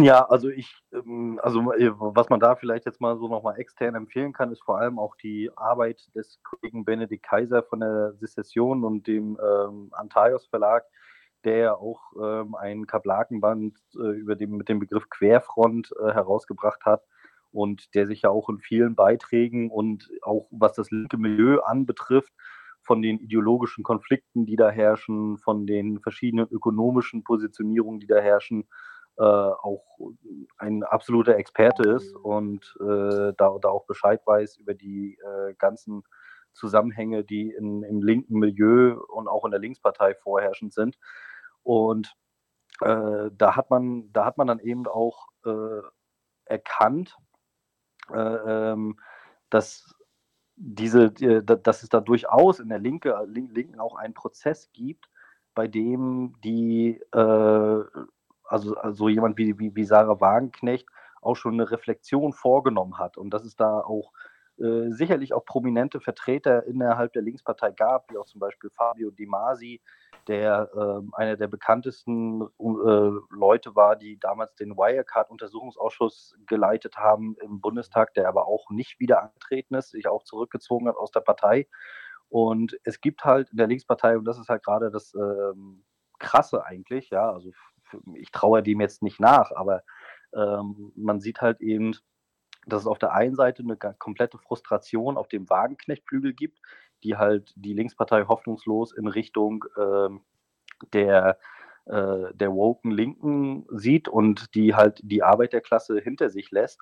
Ja, also ich, ähm, also äh, was man da vielleicht jetzt mal so nochmal extern empfehlen kann, ist vor allem auch die Arbeit des Kollegen Benedikt Kaiser von der Sezession und dem ähm, Antaios Verlag, der ja auch ähm, ein Kablakenband äh, über dem, mit dem Begriff Querfront äh, herausgebracht hat und der sich ja auch in vielen Beiträgen und auch was das linke Milieu anbetrifft, von den ideologischen Konflikten, die da herrschen, von den verschiedenen ökonomischen Positionierungen, die da herrschen, äh, auch ein absoluter Experte ist und äh, da, da auch Bescheid weiß über die äh, ganzen Zusammenhänge, die in, im linken Milieu und auch in der Linkspartei vorherrschend sind. Und äh, da, hat man, da hat man dann eben auch äh, erkannt, äh, ähm, dass diese, dass es da durchaus in der Linke, Linken auch einen Prozess gibt, bei dem die äh, also, also jemand wie, wie, wie Sarah Wagenknecht auch schon eine Reflexion vorgenommen hat und dass es da auch äh, sicherlich auch prominente Vertreter innerhalb der Linkspartei gab, wie auch zum Beispiel Fabio Di Masi, der äh, einer der bekanntesten äh, Leute war, die damals den Wirecard-Untersuchungsausschuss geleitet haben im Bundestag, der aber auch nicht wieder angetreten ist, sich auch zurückgezogen hat aus der Partei. Und es gibt halt in der Linkspartei, und das ist halt gerade das ähm, Krasse eigentlich, ja, also ich traue dem jetzt nicht nach, aber ähm, man sieht halt eben, dass es auf der einen Seite eine komplette Frustration auf dem Wagenknechtflügel gibt, die halt die Linkspartei hoffnungslos in Richtung ähm, der, äh, der woken Linken sieht und die halt die Arbeiterklasse hinter sich lässt.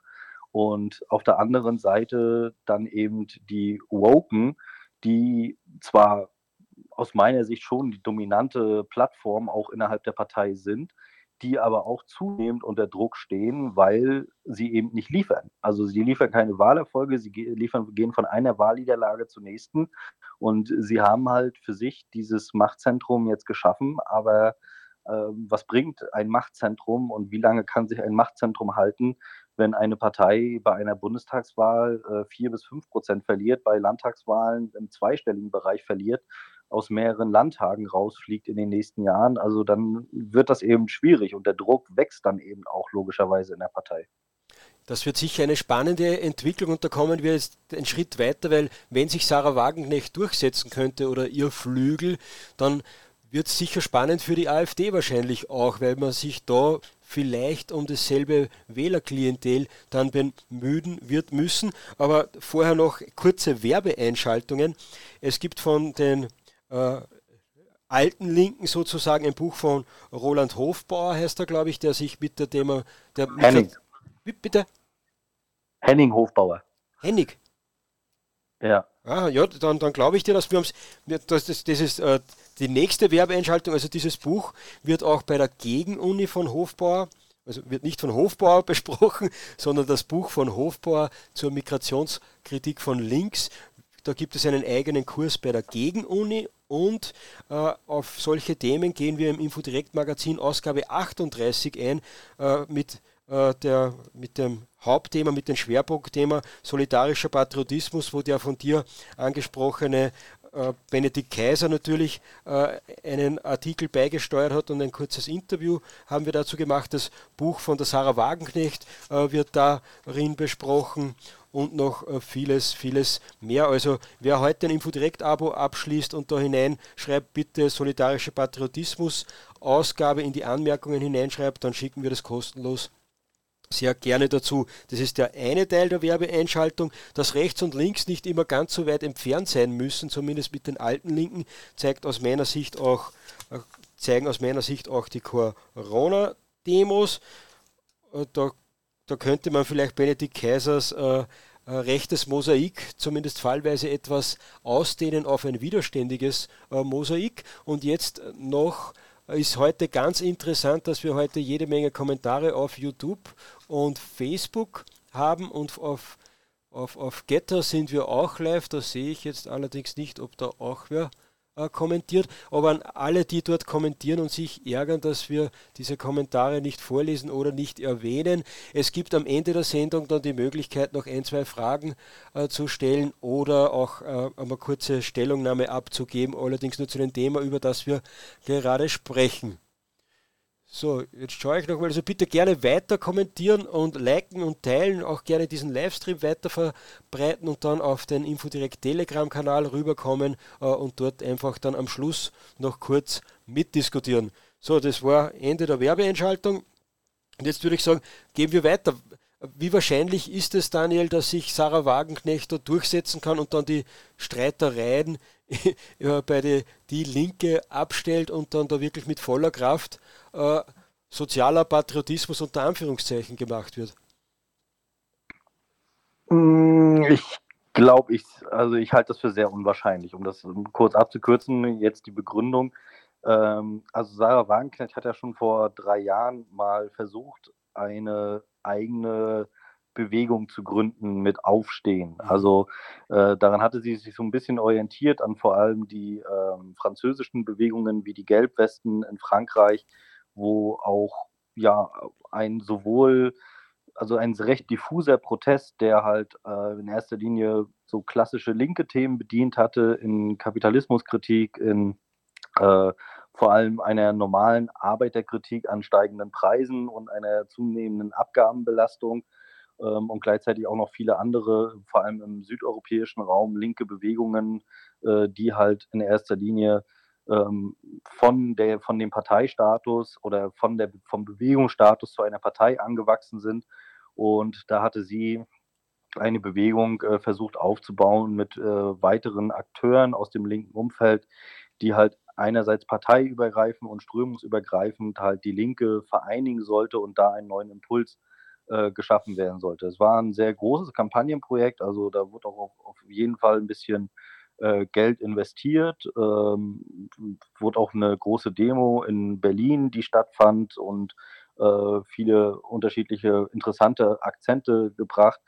Und auf der anderen Seite dann eben die Woken, die zwar aus meiner Sicht schon die dominante Plattform auch innerhalb der Partei sind, die aber auch zunehmend unter Druck stehen, weil sie eben nicht liefern. Also sie liefern keine Wahlerfolge, sie liefern, gehen von einer Wahlniederlage zur nächsten und sie haben halt für sich dieses Machtzentrum jetzt geschaffen, aber äh, was bringt ein Machtzentrum und wie lange kann sich ein Machtzentrum halten, wenn eine Partei bei einer Bundestagswahl äh, vier bis fünf Prozent verliert, bei Landtagswahlen im zweistelligen Bereich verliert aus mehreren Landtagen rausfliegt in den nächsten Jahren, also dann wird das eben schwierig und der Druck wächst dann eben auch logischerweise in der Partei. Das wird sicher eine spannende Entwicklung und da kommen wir jetzt einen Schritt weiter, weil wenn sich Sarah Wagenknecht durchsetzen könnte oder ihr Flügel, dann wird es sicher spannend für die AfD wahrscheinlich auch, weil man sich da vielleicht um dasselbe Wählerklientel dann bemühen wird müssen. Aber vorher noch kurze Werbeeinschaltungen. Es gibt von den äh, alten Linken sozusagen ein Buch von Roland Hofbauer, heißt er, glaube ich, der sich mit der Thema. Der Henning. Der, bitte? Henning Hofbauer. Henning. Ja. Ah, ja, dann, dann glaube ich dir, dass wir uns. Das, das, das ist äh, die nächste Werbeeinschaltung, also dieses Buch wird auch bei der Gegenuni von Hofbauer also wird nicht von Hofbauer (laughs) besprochen, sondern das Buch von Hofbauer zur Migrationskritik von links. Da gibt es einen eigenen Kurs bei der Gegenuni und äh, auf solche Themen gehen wir im Infodirekt-Magazin Ausgabe 38 ein äh, mit, äh, der, mit dem Hauptthema, mit dem Schwerpunktthema solidarischer Patriotismus, wo der von dir angesprochene äh, Benedikt Kaiser natürlich äh, einen Artikel beigesteuert hat und ein kurzes Interview haben wir dazu gemacht. Das Buch von der Sarah Wagenknecht äh, wird darin besprochen und noch vieles, vieles mehr. Also wer heute ein Infodirekt-Abo abschließt und da hinein schreibt, bitte solidarische Patriotismus Ausgabe in die Anmerkungen hineinschreibt, dann schicken wir das kostenlos sehr gerne dazu. Das ist der eine Teil der Werbeeinschaltung. Dass rechts und links nicht immer ganz so weit entfernt sein müssen, zumindest mit den alten Linken, zeigt aus meiner Sicht auch, äh, zeigen aus meiner Sicht auch die Corona-Demos. Äh, da, da könnte man vielleicht Benedikt Kaisers äh, äh, rechtes Mosaik zumindest fallweise etwas ausdehnen auf ein widerständiges äh, Mosaik. Und jetzt noch ist heute ganz interessant, dass wir heute jede Menge Kommentare auf YouTube und Facebook haben und auf, auf, auf Getter sind wir auch live. Da sehe ich jetzt allerdings nicht, ob da auch wer äh, kommentiert. Aber an alle, die dort kommentieren und sich ärgern, dass wir diese Kommentare nicht vorlesen oder nicht erwähnen. Es gibt am Ende der Sendung dann die Möglichkeit, noch ein, zwei Fragen äh, zu stellen oder auch äh, eine kurze Stellungnahme abzugeben, allerdings nur zu dem Thema, über das wir gerade sprechen. So, jetzt schaue ich nochmal. Also bitte gerne weiter kommentieren und liken und teilen. Auch gerne diesen Livestream weiter verbreiten und dann auf den Infodirekt Telegram-Kanal rüberkommen äh, und dort einfach dann am Schluss noch kurz mitdiskutieren. So, das war Ende der Werbeeinschaltung. Und jetzt würde ich sagen, gehen wir weiter. Wie wahrscheinlich ist es, Daniel, dass sich Sarah Wagenknecht da durchsetzen kann und dann die Streitereien (laughs) bei die, die Linke abstellt und dann da wirklich mit voller Kraft äh, sozialer Patriotismus unter Anführungszeichen gemacht wird? Mm, ich glaube, ich, also ich halte das für sehr unwahrscheinlich. Um das kurz abzukürzen, jetzt die Begründung. Ähm, also Sarah Wagenknecht hat ja schon vor drei Jahren mal versucht, eine eigene Bewegung zu gründen mit Aufstehen. Mhm. Also äh, daran hatte sie sich so ein bisschen orientiert an vor allem die äh, französischen Bewegungen wie die Gelbwesten in Frankreich, wo auch ja ein sowohl also ein recht diffuser Protest, der halt äh, in erster Linie so klassische linke Themen bedient hatte, in Kapitalismuskritik, in äh, vor allem einer normalen Arbeiterkritik an steigenden Preisen und einer zunehmenden Abgabenbelastung ähm, und gleichzeitig auch noch viele andere, vor allem im südeuropäischen Raum, linke Bewegungen, äh, die halt in erster Linie ähm, von, der, von dem Parteistatus oder von der, vom Bewegungsstatus zu einer Partei angewachsen sind. Und da hatte sie eine Bewegung äh, versucht aufzubauen mit äh, weiteren Akteuren aus dem linken Umfeld, die halt einerseits parteiübergreifend und strömungsübergreifend halt die Linke vereinigen sollte und da einen neuen Impuls äh, geschaffen werden sollte. Es war ein sehr großes Kampagnenprojekt, also da wurde auch auf, auf jeden Fall ein bisschen äh, Geld investiert. Ähm, wurde auch eine große Demo in Berlin, die stattfand und äh, viele unterschiedliche interessante Akzente gebracht.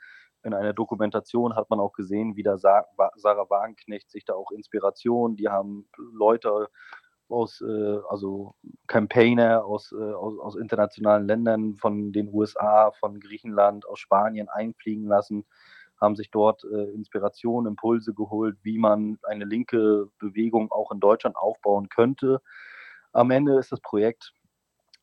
In einer Dokumentation hat man auch gesehen, wie da Sa Sarah Wagenknecht sich da auch Inspiration, die haben Leute aus, äh, also Campaigner aus, äh, aus, aus, internationalen Ländern, von den USA, von Griechenland, aus Spanien einfliegen lassen, haben sich dort äh, Inspiration, Impulse geholt, wie man eine linke Bewegung auch in Deutschland aufbauen könnte. Am Ende ist das Projekt,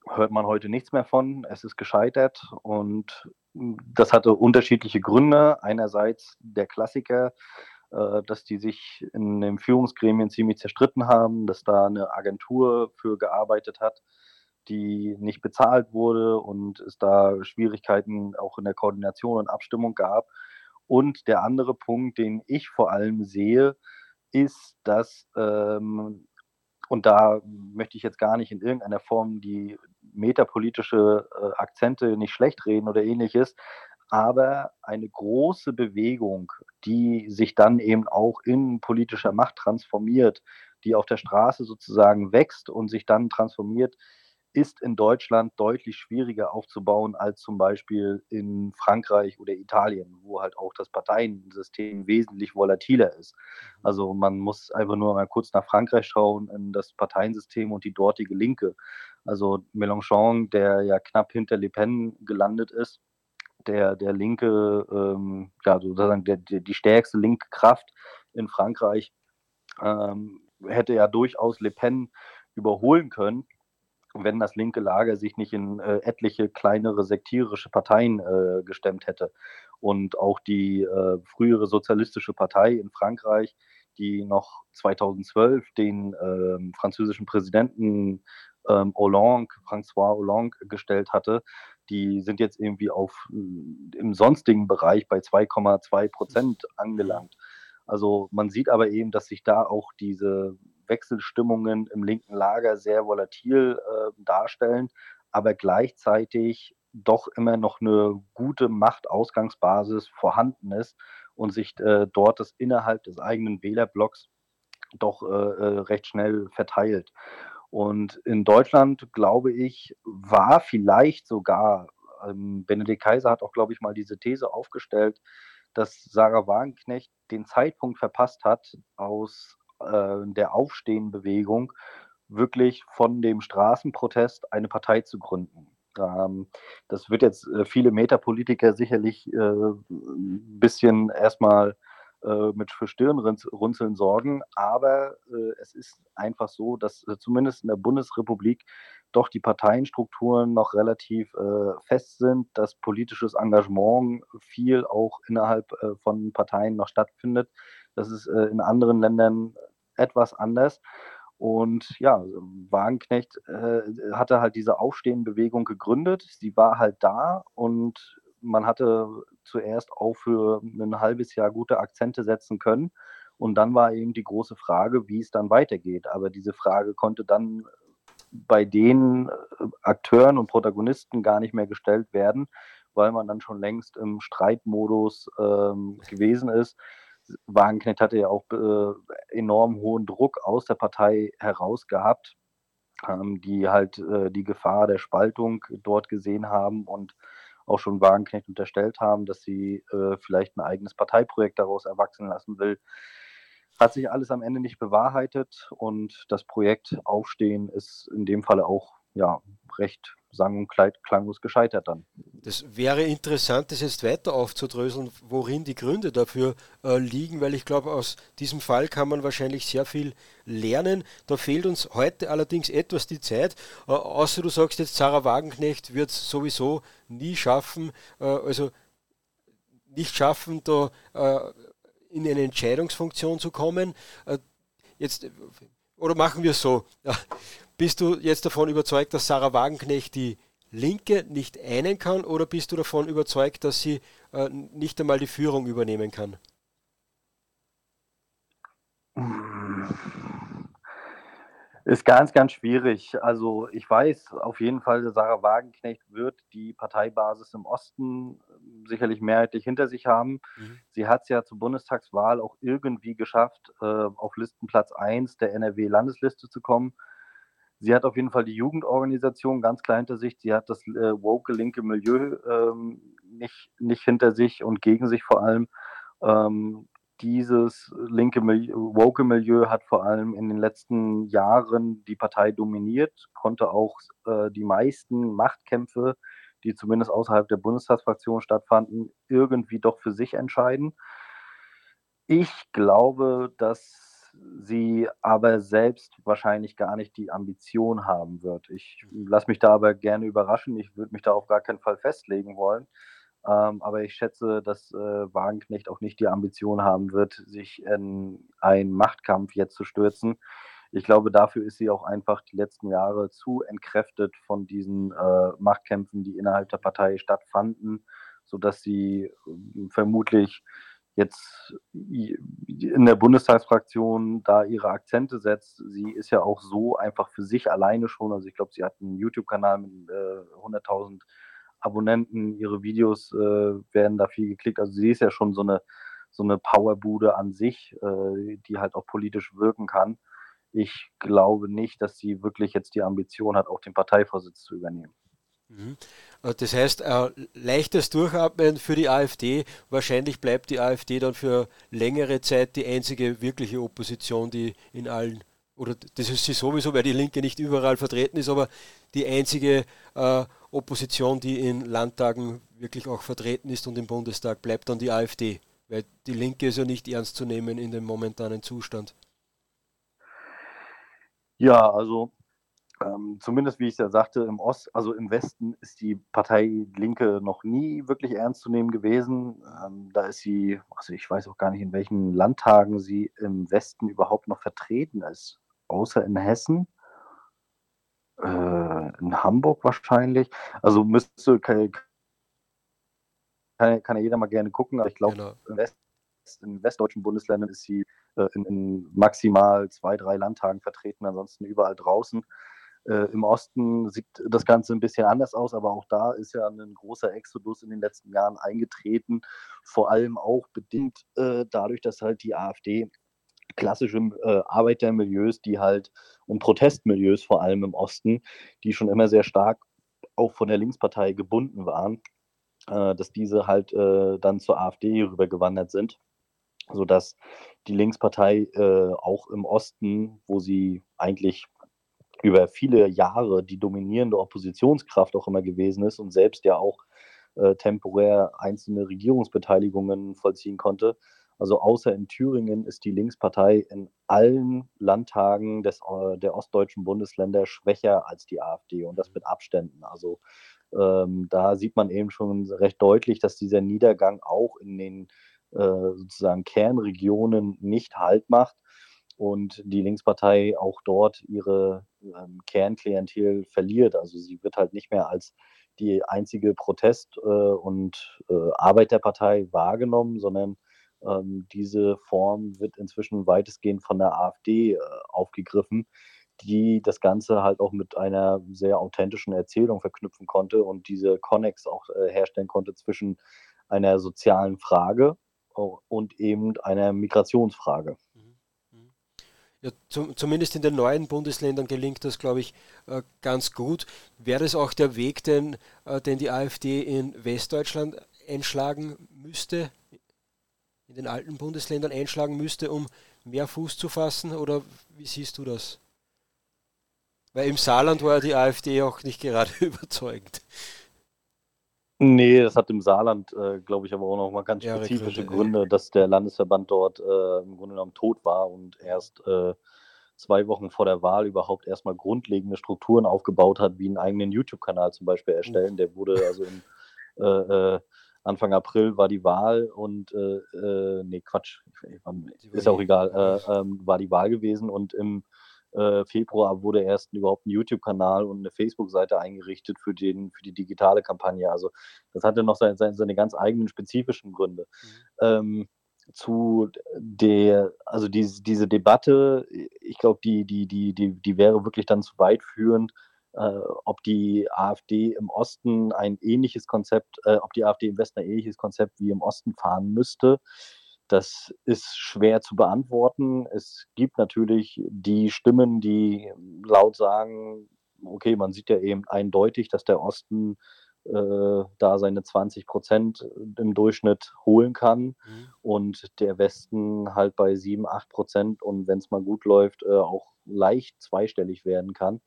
hört man heute nichts mehr von, es ist gescheitert und das hatte unterschiedliche Gründe. Einerseits der Klassiker, äh, dass die sich in den Führungsgremien ziemlich zerstritten haben, dass da eine Agentur für gearbeitet hat, die nicht bezahlt wurde und es da Schwierigkeiten auch in der Koordination und Abstimmung gab. Und der andere Punkt, den ich vor allem sehe, ist, dass, ähm, und da möchte ich jetzt gar nicht in irgendeiner Form die metapolitische äh, Akzente nicht schlecht reden oder ähnliches, aber eine große Bewegung, die sich dann eben auch in politischer Macht transformiert, die auf der Straße sozusagen wächst und sich dann transformiert ist in Deutschland deutlich schwieriger aufzubauen als zum Beispiel in Frankreich oder Italien, wo halt auch das Parteiensystem wesentlich volatiler ist. Mhm. Also man muss einfach nur mal kurz nach Frankreich schauen, in das Parteiensystem und die dortige Linke. Also Mélenchon, der ja knapp hinter Le Pen gelandet ist, der, der linke, ähm, ja, sozusagen der, der, die stärkste linke Kraft in Frankreich, ähm, hätte ja durchaus Le Pen überholen können wenn das linke Lager sich nicht in äh, etliche kleinere sektierische Parteien äh, gestemmt hätte. Und auch die äh, frühere sozialistische Partei in Frankreich, die noch 2012 den ähm, französischen Präsidenten ähm, Hollande, François Hollande gestellt hatte, die sind jetzt irgendwie auf äh, im sonstigen Bereich bei 2,2 Prozent angelangt. Also man sieht aber eben, dass sich da auch diese Wechselstimmungen im linken Lager sehr volatil äh, darstellen, aber gleichzeitig doch immer noch eine gute Machtausgangsbasis vorhanden ist und sich äh, dort das innerhalb des eigenen Wählerblocks doch äh, äh, recht schnell verteilt. Und in Deutschland, glaube ich, war vielleicht sogar, ähm, Benedikt Kaiser hat auch, glaube ich, mal diese These aufgestellt, dass Sarah Wagenknecht den Zeitpunkt verpasst hat, aus äh, der Aufstehenbewegung wirklich von dem Straßenprotest eine Partei zu gründen. Ähm, das wird jetzt äh, viele Metapolitiker sicherlich äh, ein bisschen erstmal äh, mit für Stirnrunzeln sorgen, aber äh, es ist einfach so, dass äh, zumindest in der Bundesrepublik doch die Parteienstrukturen noch relativ fest sind, dass politisches Engagement viel auch innerhalb von Parteien noch stattfindet. Das ist in anderen Ländern etwas anders. Und ja, Wagenknecht äh, hatte halt diese Aufstehenbewegung gegründet. Sie war halt da und man hatte zuerst auch für ein halbes Jahr gute Akzente setzen können. Und dann war eben die große Frage, wie es dann weitergeht. Aber diese Frage konnte dann bei den äh, Akteuren und Protagonisten gar nicht mehr gestellt werden, weil man dann schon längst im Streitmodus ähm, gewesen ist. Wagenknecht hatte ja auch äh, enorm hohen Druck aus der Partei heraus gehabt, ähm, die halt äh, die Gefahr der Spaltung dort gesehen haben und auch schon Wagenknecht unterstellt haben, dass sie äh, vielleicht ein eigenes Parteiprojekt daraus erwachsen lassen will. Hat sich alles am Ende nicht bewahrheitet und das Projekt Aufstehen ist in dem Falle auch ja, recht sang- und klanglos gescheitert dann. Das wäre interessant, das jetzt weiter aufzudröseln, worin die Gründe dafür äh, liegen, weil ich glaube, aus diesem Fall kann man wahrscheinlich sehr viel lernen. Da fehlt uns heute allerdings etwas die Zeit, äh, außer du sagst jetzt, Sarah Wagenknecht wird es sowieso nie schaffen, äh, also nicht schaffen, da äh, in eine Entscheidungsfunktion zu kommen. Äh, jetzt, oder machen wir es so. Bist du jetzt davon überzeugt, dass Sarah Wagenknecht die Linke nicht einen kann oder bist du davon überzeugt, dass sie äh, nicht einmal die Führung übernehmen kann? Ist ganz, ganz schwierig. Also ich weiß auf jeden Fall, Sarah Wagenknecht wird die Parteibasis im Osten ähm, sicherlich mehrheitlich hinter sich haben. Mhm. Sie hat es ja zur Bundestagswahl auch irgendwie geschafft, äh, auf Listenplatz 1 der NRW-Landesliste zu kommen. Sie hat auf jeden Fall die Jugendorganisation ganz klar hinter sich. Sie hat das äh, woke linke Milieu ähm, nicht, nicht hinter sich und gegen sich vor allem. Ähm, dieses linke Milieu, woke Milieu hat vor allem in den letzten Jahren die Partei dominiert, konnte auch äh, die meisten Machtkämpfe, die zumindest außerhalb der Bundestagsfraktion stattfanden, irgendwie doch für sich entscheiden. Ich glaube, dass sie aber selbst wahrscheinlich gar nicht die Ambition haben wird. Ich lasse mich da aber gerne überraschen. Ich würde mich da auf gar keinen Fall festlegen wollen. Ähm, aber ich schätze, dass äh, Wagenknecht auch nicht die Ambition haben wird, sich in einen Machtkampf jetzt zu stürzen. Ich glaube, dafür ist sie auch einfach die letzten Jahre zu entkräftet von diesen äh, Machtkämpfen, die innerhalb der Partei stattfanden, sodass sie äh, vermutlich jetzt in der Bundestagsfraktion da ihre Akzente setzt. Sie ist ja auch so einfach für sich alleine schon. Also ich glaube, sie hat einen YouTube-Kanal mit äh, 100.000 Abonnenten. Ihre Videos äh, werden da viel geklickt. Also sie ist ja schon so eine, so eine Powerbude an sich, äh, die halt auch politisch wirken kann. ich glaube nicht, dass sie wirklich jetzt die Ambition hat, auch den Parteivorsitz zu übernehmen. Mhm. Äh, das heißt, leichtes Durchatmen für die AfD. Wahrscheinlich bleibt die AfD dann für längere Zeit die einzige wirkliche Opposition, die in allen, oder das ist sie sowieso, weil die Linke nicht überall vertreten ist, aber die einzige äh, Opposition, die in Landtagen wirklich auch vertreten ist und im Bundestag, bleibt dann die AfD. Weil die Linke ist ja nicht ernst zu nehmen in dem momentanen Zustand. Ja, also ähm, zumindest wie ich ja sagte, im Ost, also im Westen ist die Partei Linke noch nie wirklich ernst zu nehmen gewesen. Ähm, da ist sie, also ich weiß auch gar nicht, in welchen Landtagen sie im Westen überhaupt noch vertreten ist, außer in Hessen. Äh, in Hamburg wahrscheinlich. Also müsste kann, kann ja jeder mal gerne gucken, aber ich glaube, genau. im Westen in westdeutschen Bundesländern ist sie äh, in, in, maximal zwei, drei Landtagen vertreten, ansonsten überall draußen. Äh, Im Osten sieht das Ganze ein bisschen anders aus, aber auch da ist ja ein großer Exodus in den letzten Jahren eingetreten, vor allem auch bedingt äh, dadurch, dass halt die AfD klassische äh, Arbeitermilieus, die halt und Protestmilieus vor allem im Osten, die schon immer sehr stark auch von der Linkspartei gebunden waren, äh, dass diese halt äh, dann zur AfD rübergewandert sind, sodass die Linkspartei äh, auch im Osten, wo sie eigentlich über viele Jahre die dominierende Oppositionskraft auch immer gewesen ist und selbst ja auch äh, temporär einzelne Regierungsbeteiligungen vollziehen konnte. Also außer in Thüringen ist die Linkspartei in allen Landtagen des, äh, der ostdeutschen Bundesländer schwächer als die AfD und das mit Abständen. Also ähm, da sieht man eben schon recht deutlich, dass dieser Niedergang auch in den äh, sozusagen Kernregionen nicht Halt macht und die Linkspartei auch dort ihre ähm, Kernklientel verliert. Also sie wird halt nicht mehr als die einzige Protest- äh, und äh, Arbeiterpartei wahrgenommen, sondern ähm, diese Form wird inzwischen weitestgehend von der AfD äh, aufgegriffen, die das Ganze halt auch mit einer sehr authentischen Erzählung verknüpfen konnte und diese Connex auch äh, herstellen konnte zwischen einer sozialen Frage äh, und eben einer Migrationsfrage. Ja, zum, zumindest in den neuen Bundesländern gelingt das, glaube ich, äh, ganz gut. Wäre es auch der Weg, den, äh, den die AfD in Westdeutschland einschlagen müsste, in den alten Bundesländern einschlagen müsste, um mehr Fuß zu fassen? Oder wie siehst du das? Weil im Saarland war ja die AfD auch nicht (laughs) gerade überzeugend. Nee, das hat im Saarland, äh, glaube ich, aber auch noch mal ganz ja, spezifische Gründe, Gründe, dass der Landesverband dort äh, im Grunde genommen tot war und erst äh, zwei Wochen vor der Wahl überhaupt erstmal grundlegende Strukturen aufgebaut hat, wie einen eigenen YouTube-Kanal zum Beispiel erstellen. Der wurde also im, äh, äh, Anfang April war die Wahl und äh, nee, Quatsch, ist auch egal, ähm, war die Wahl gewesen und im äh, Februar wurde erst überhaupt ein YouTube-Kanal und eine Facebook-Seite eingerichtet für, den, für die digitale Kampagne. Also das hatte noch seine, seine ganz eigenen spezifischen Gründe. Mhm. Ähm, zu der, also diese, diese Debatte, ich glaube, die, die, die, die, die wäre wirklich dann zu weit führend, äh, ob die AfD im Osten ein ähnliches Konzept, äh, ob die AfD im Westen ein ähnliches Konzept wie im Osten fahren müsste. Das ist schwer zu beantworten. Es gibt natürlich die Stimmen, die laut sagen, okay, man sieht ja eben eindeutig, dass der Osten äh, da seine 20 Prozent im Durchschnitt holen kann mhm. und der Westen halt bei 7, 8 Prozent und wenn es mal gut läuft, äh, auch leicht zweistellig werden kann.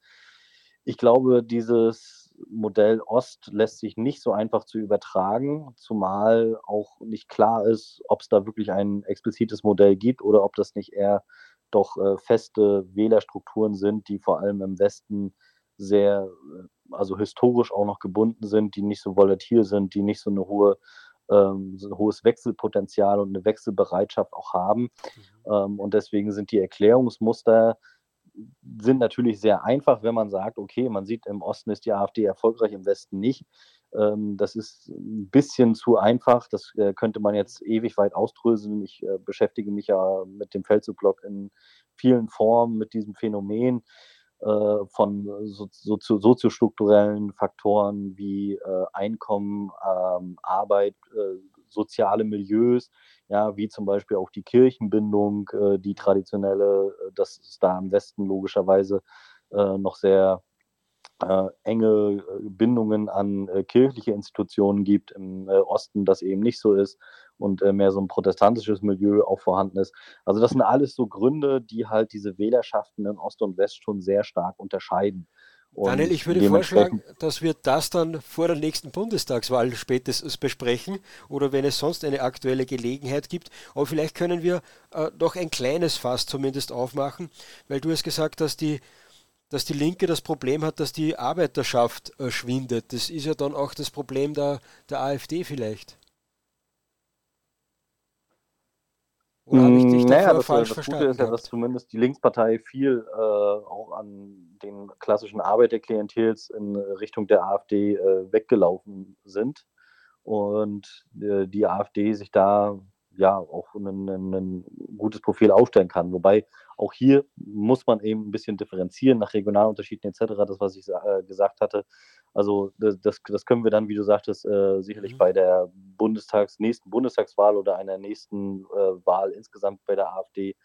Ich glaube, dieses Modell Ost lässt sich nicht so einfach zu übertragen, zumal auch nicht klar ist, ob es da wirklich ein explizites Modell gibt oder ob das nicht eher doch äh, feste Wählerstrukturen sind, die vor allem im Westen sehr, äh, also historisch auch noch gebunden sind, die nicht so volatil sind, die nicht so eine hohe ähm, so ein hohes Wechselpotenzial und eine Wechselbereitschaft auch haben. Mhm. Ähm, und deswegen sind die Erklärungsmuster sind natürlich sehr einfach, wenn man sagt, okay, man sieht, im Osten ist die AfD erfolgreich, im Westen nicht. Ähm, das ist ein bisschen zu einfach. Das äh, könnte man jetzt ewig weit ausdröseln. Ich äh, beschäftige mich ja mit dem Feldzug-Blog in vielen Formen mit diesem Phänomen äh, von soziostrukturellen Faktoren wie Einkommen, ähm, Arbeit, soziale Milieus, ja, wie zum Beispiel auch die Kirchenbindung, äh, die traditionelle, äh, dass es da im Westen logischerweise äh, noch sehr äh, enge äh, Bindungen an äh, kirchliche Institutionen gibt, im Osten das eben nicht so ist und mehr so ein protestantisches Milieu auch vorhanden ist. Also das sind alles so Gründe, die halt diese Wählerschaften in Ost und West schon sehr stark unterscheiden. Daniel, ich würde vorschlagen, dass wir das dann vor der nächsten Bundestagswahl spätestens besprechen oder wenn es sonst eine aktuelle Gelegenheit gibt. Aber vielleicht können wir äh, doch ein kleines Fass zumindest aufmachen, weil du hast gesagt, dass die dass die Linke das Problem hat, dass die Arbeiterschaft äh, schwindet. Das ist ja dann auch das Problem der, der AfD vielleicht. Oder habe ich dich mm, naja, das, falsch das verstanden? Gute ist ja, dass zumindest die Linkspartei viel äh, auch an den klassischen Arbeiterklientels in Richtung der AfD äh, weggelaufen sind und äh, die AfD sich da ja auch ein, ein, gutes Profil aufstellen kann. Wobei auch hier muss man eben ein bisschen differenzieren nach Regionalunterschieden etc., das, was ich äh, gesagt hatte. Also das, das, können wir dann, wie du sagtest, äh, sicherlich mhm. bei der Bundestags, nächsten Bundestagswahl oder einer nächsten äh, Wahl insgesamt bei der AfD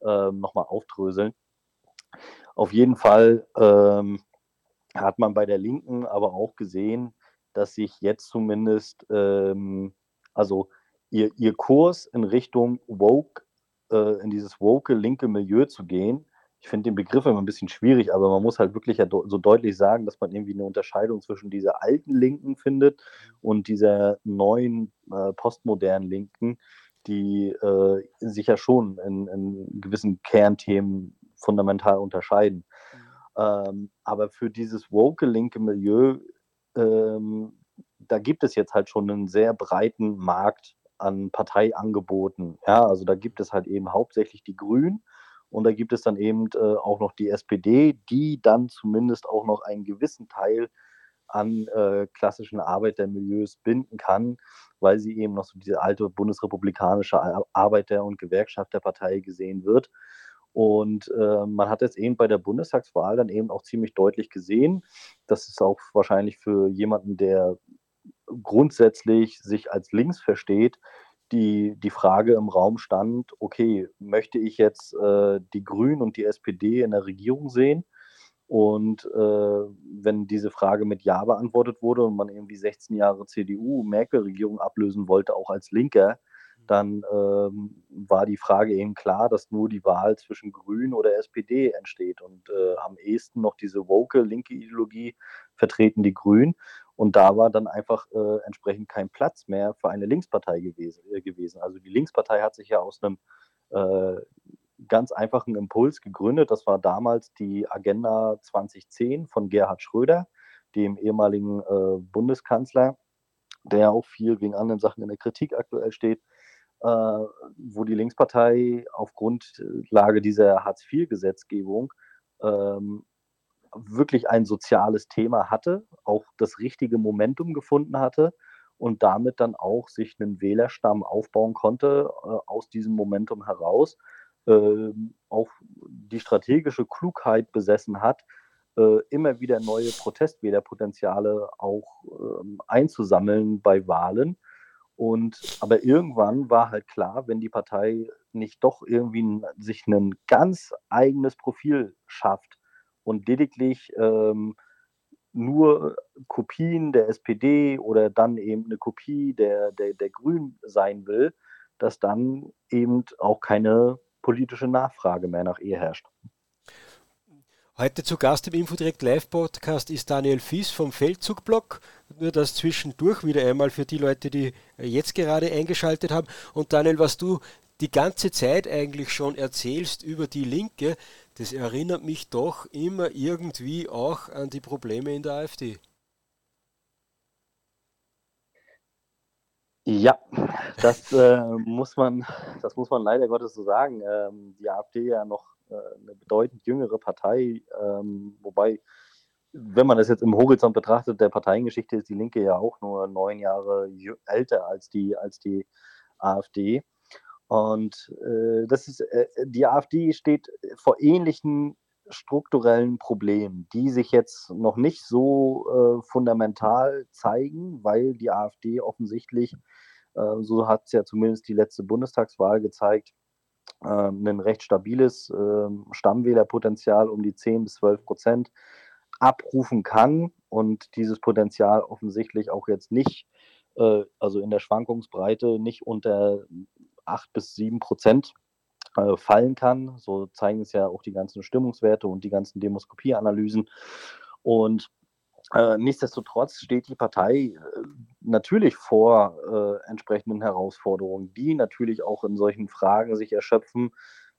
äh, nochmal aufdröseln. Auf jeden Fall ähm, hat man bei der Linken aber auch gesehen, dass sich jetzt zumindest, ähm, also ihr, ihr Kurs in Richtung Woke, äh, in dieses woke linke Milieu zu gehen. Ich finde den Begriff immer ein bisschen schwierig, aber man muss halt wirklich ja so deutlich sagen, dass man irgendwie eine Unterscheidung zwischen dieser alten Linken findet und dieser neuen äh, postmodernen Linken, die äh, sich ja schon in, in, gewissen Kernthemen fundamental unterscheiden. Mhm. Ähm, aber für dieses woke linke Milieu, ähm, da gibt es jetzt halt schon einen sehr breiten Markt an Parteiangeboten. Ja, also da gibt es halt eben hauptsächlich die Grünen und da gibt es dann eben äh, auch noch die SPD, die dann zumindest auch noch einen gewissen Teil an äh, klassischen Arbeitermilieus binden kann, weil sie eben noch so diese alte bundesrepublikanische Arbeiter- und Gewerkschafterpartei gesehen wird. Und äh, man hat es eben bei der Bundestagswahl dann eben auch ziemlich deutlich gesehen. Das ist auch wahrscheinlich für jemanden, der grundsätzlich sich als links versteht, die, die Frage im Raum stand, okay, möchte ich jetzt äh, die Grünen und die SPD in der Regierung sehen? Und äh, wenn diese Frage mit Ja beantwortet wurde und man irgendwie 16 Jahre CDU-Merkel-Regierung ablösen wollte, auch als Linker, dann ähm, war die Frage eben klar, dass nur die Wahl zwischen Grün oder SPD entsteht. Und äh, am ehesten noch diese woke linke Ideologie vertreten die Grünen. Und da war dann einfach äh, entsprechend kein Platz mehr für eine Linkspartei gewesen, äh, gewesen. Also die Linkspartei hat sich ja aus einem äh, ganz einfachen Impuls gegründet. Das war damals die Agenda 2010 von Gerhard Schröder, dem ehemaligen äh, Bundeskanzler, der auch viel wegen anderen Sachen in der Kritik aktuell steht, äh, wo die Linkspartei auf Grundlage dieser Hartz-IV-Gesetzgebung wirklich ein soziales Thema hatte, auch das richtige Momentum gefunden hatte und damit dann auch sich einen Wählerstamm aufbauen konnte äh, aus diesem Momentum heraus, äh, auch die strategische Klugheit besessen hat, äh, immer wieder neue Protestwählerpotenziale auch ähm, einzusammeln bei Wahlen. Und aber irgendwann war halt klar, wenn die Partei nicht doch irgendwie sich ein ganz eigenes Profil schafft, und lediglich ähm, nur Kopien der SPD oder dann eben eine Kopie der, der, der Grünen sein will, dass dann eben auch keine politische Nachfrage mehr nach ihr herrscht. Heute zu Gast im Infodirect Live Podcast ist Daniel Fies vom Feldzugblog. Nur das zwischendurch wieder einmal für die Leute, die jetzt gerade eingeschaltet haben. Und Daniel, was du die ganze Zeit eigentlich schon erzählst über die Linke, das erinnert mich doch immer irgendwie auch an die Probleme in der AfD. Ja, das, äh, muss man, das muss man leider Gottes so sagen. Ähm, die AfD ja noch äh, eine bedeutend jüngere Partei, ähm, wobei, wenn man das jetzt im Horizont betrachtet, der Parteiengeschichte ist die Linke ja auch nur neun Jahre älter als die, als die AfD. Und äh, das ist, äh, die AfD steht vor ähnlichen strukturellen Problemen, die sich jetzt noch nicht so äh, fundamental zeigen, weil die AfD offensichtlich äh, so hat es ja zumindest die letzte Bundestagswahl gezeigt. Äh, ein recht stabiles äh, Stammwählerpotenzial um die 10 bis 12 Prozent abrufen kann und dieses Potenzial offensichtlich auch jetzt nicht, äh, also in der Schwankungsbreite nicht unter 8 bis 7 Prozent äh, fallen kann. So zeigen es ja auch die ganzen Stimmungswerte und die ganzen Demoskopieanalysen. Und äh, nichtsdestotrotz steht die Partei äh, natürlich vor äh, entsprechenden Herausforderungen, die natürlich auch in solchen Fragen sich erschöpfen,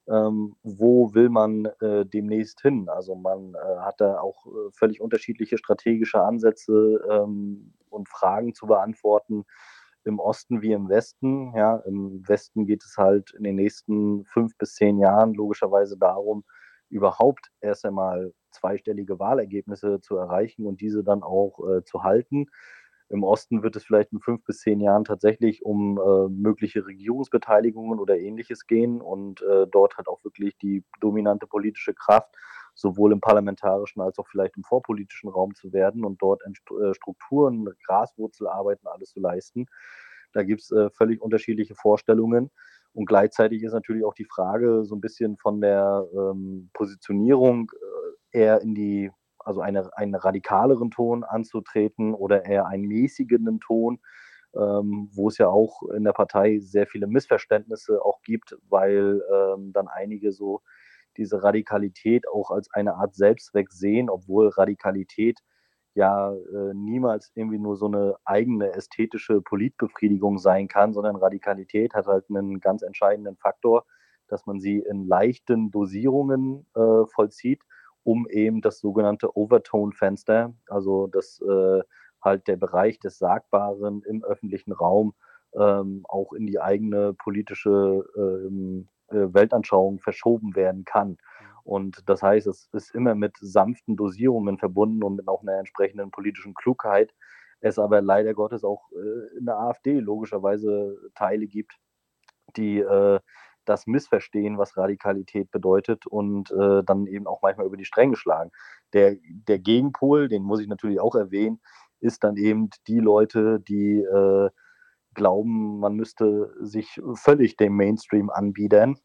ähm, wo will man äh, demnächst hin? Also man äh, hat da auch äh, völlig unterschiedliche strategische Ansätze ähm, und Fragen zu beantworten im Osten wie im Westen. Ja, Im Westen geht es halt in den nächsten fünf bis zehn Jahren logischerweise darum, überhaupt erst einmal zweistellige Wahlergebnisse zu erreichen und diese dann auch äh, zu halten. Im Osten wird es vielleicht in fünf bis zehn Jahren tatsächlich um äh, mögliche Regierungsbeteiligungen oder ähnliches gehen. Und äh, dort hat auch wirklich die dominante politische Kraft, sowohl im parlamentarischen als auch vielleicht im vorpolitischen Raum zu werden und dort äh, Strukturen, Graswurzelarbeiten, alles zu leisten. Da gibt es äh, völlig unterschiedliche Vorstellungen. Und gleichzeitig ist natürlich auch die Frage so ein bisschen von der ähm, Positionierung äh, eher in die also eine, einen radikaleren Ton anzutreten oder eher einen mäßigenden Ton, ähm, wo es ja auch in der Partei sehr viele Missverständnisse auch gibt, weil ähm, dann einige so diese Radikalität auch als eine Art Selbstzweck sehen, obwohl Radikalität ja äh, niemals irgendwie nur so eine eigene ästhetische Politbefriedigung sein kann, sondern Radikalität hat halt einen ganz entscheidenden Faktor, dass man sie in leichten Dosierungen äh, vollzieht um eben das sogenannte Overtone-Fenster, also das äh, halt der Bereich des Sagbaren im öffentlichen Raum ähm, auch in die eigene politische ähm, äh, Weltanschauung verschoben werden kann. Und das heißt, es ist immer mit sanften Dosierungen verbunden und mit auch einer entsprechenden politischen Klugheit. Es aber leider Gottes auch äh, in der AfD logischerweise Teile gibt, die äh, das missverstehen, was Radikalität bedeutet und äh, dann eben auch manchmal über die Stränge schlagen. Der, der Gegenpol, den muss ich natürlich auch erwähnen, ist dann eben die Leute, die äh, glauben, man müsste sich völlig dem Mainstream anbiedern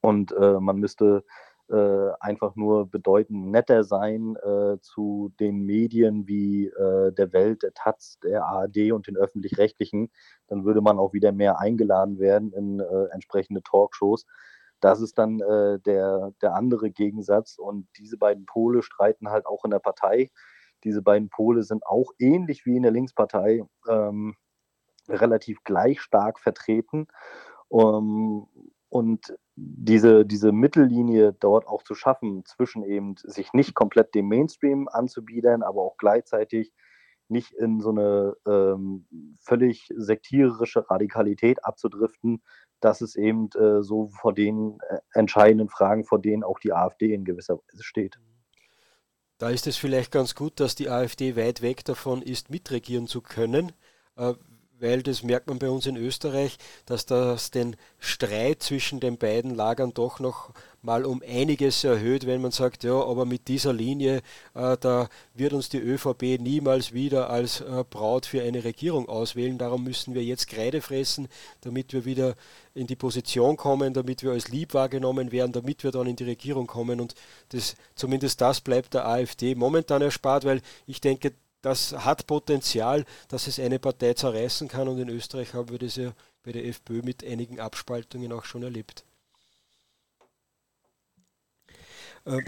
und äh, man müsste äh, einfach nur bedeutend netter sein äh, zu den Medien wie äh, der Welt, der Taz, der ARD und den öffentlich-rechtlichen, dann würde man auch wieder mehr eingeladen werden in äh, entsprechende Talkshows. Das ist dann äh, der, der andere Gegensatz und diese beiden Pole streiten halt auch in der Partei. Diese beiden Pole sind auch ähnlich wie in der Linkspartei ähm, relativ gleich stark vertreten. Um, und diese, diese Mittellinie dort auch zu schaffen, zwischen eben sich nicht komplett dem Mainstream anzubiedern, aber auch gleichzeitig nicht in so eine ähm, völlig sektiererische Radikalität abzudriften, das ist eben äh, so vor den äh, entscheidenden Fragen, vor denen auch die AfD in gewisser Weise steht. Da ist es vielleicht ganz gut, dass die AfD weit weg davon ist, mitregieren zu können. Äh, weil das merkt man bei uns in Österreich, dass das den Streit zwischen den beiden Lagern doch noch mal um einiges erhöht, wenn man sagt, ja, aber mit dieser Linie, äh, da wird uns die ÖVP niemals wieder als äh, Braut für eine Regierung auswählen. Darum müssen wir jetzt Kreide fressen, damit wir wieder in die Position kommen, damit wir als lieb wahrgenommen werden, damit wir dann in die Regierung kommen. Und das, zumindest das bleibt der AfD momentan erspart, weil ich denke, das hat Potenzial, dass es eine Partei zerreißen kann und in Österreich haben wir das ja bei der FPÖ mit einigen Abspaltungen auch schon erlebt. Ähm,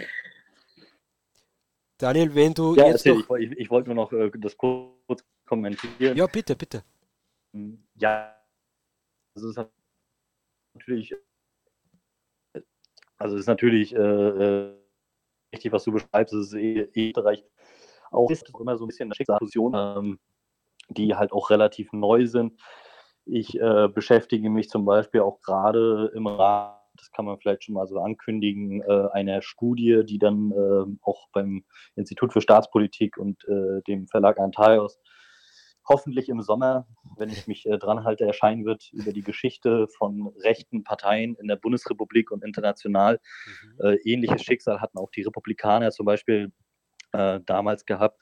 Daniel, wenn du ja, jetzt noch... ich, ich, wollte nur noch äh, das kurz kommentieren. Ja, bitte, bitte. Ja, also es ist natürlich, also es ist natürlich äh, äh, richtig, was du beschreibst, es ist eh, Österreich auch ist immer so ein bisschen eine Schicksalsfusion, ähm, die halt auch relativ neu sind. Ich äh, beschäftige mich zum Beispiel auch gerade im Rahmen, das kann man vielleicht schon mal so ankündigen, äh, einer Studie, die dann äh, auch beim Institut für Staatspolitik und äh, dem Verlag Antaios hoffentlich im Sommer, wenn ich mich äh, dran halte, erscheinen wird über die Geschichte von rechten Parteien in der Bundesrepublik und international. Mhm. Äh, ähnliches Schicksal hatten auch die Republikaner zum Beispiel äh, damals gehabt,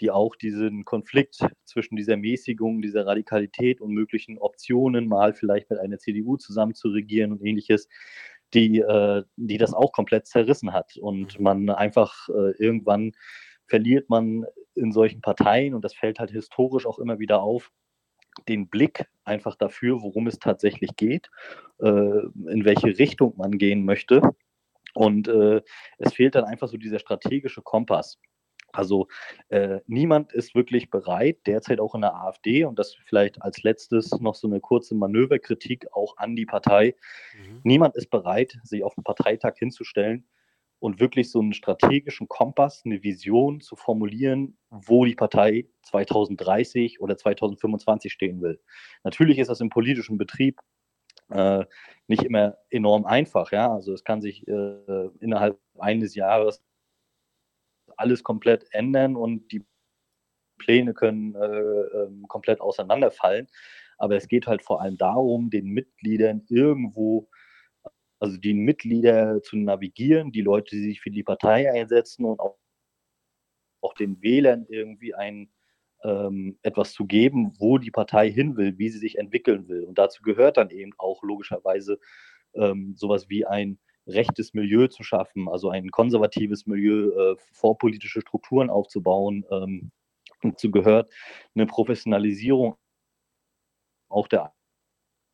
die auch diesen Konflikt zwischen dieser Mäßigung, dieser Radikalität und möglichen Optionen, mal vielleicht mit einer CDU zusammen zu regieren und ähnliches, die, äh, die das auch komplett zerrissen hat. Und mhm. man einfach äh, irgendwann verliert man in solchen Parteien, und das fällt halt historisch auch immer wieder auf, den Blick einfach dafür, worum es tatsächlich geht, äh, in welche Richtung man gehen möchte. Und äh, es fehlt dann einfach so dieser strategische Kompass. Also äh, niemand ist wirklich bereit, derzeit auch in der AfD, und das vielleicht als letztes noch so eine kurze Manöverkritik auch an die Partei, mhm. niemand ist bereit, sich auf den Parteitag hinzustellen und wirklich so einen strategischen Kompass, eine Vision zu formulieren, wo die Partei 2030 oder 2025 stehen will. Natürlich ist das im politischen Betrieb äh, nicht immer enorm einfach. Ja? Also es kann sich äh, innerhalb eines Jahres alles komplett ändern und die Pläne können äh, ähm, komplett auseinanderfallen. Aber es geht halt vor allem darum, den Mitgliedern irgendwo, also die Mitglieder zu navigieren, die Leute, die sich für die Partei einsetzen und auch, auch den Wählern irgendwie ein, ähm, etwas zu geben, wo die Partei hin will, wie sie sich entwickeln will. Und dazu gehört dann eben auch logischerweise ähm, sowas wie ein rechtes Milieu zu schaffen, also ein konservatives Milieu, äh, vorpolitische Strukturen aufzubauen. Ähm, dazu gehört eine Professionalisierung auch der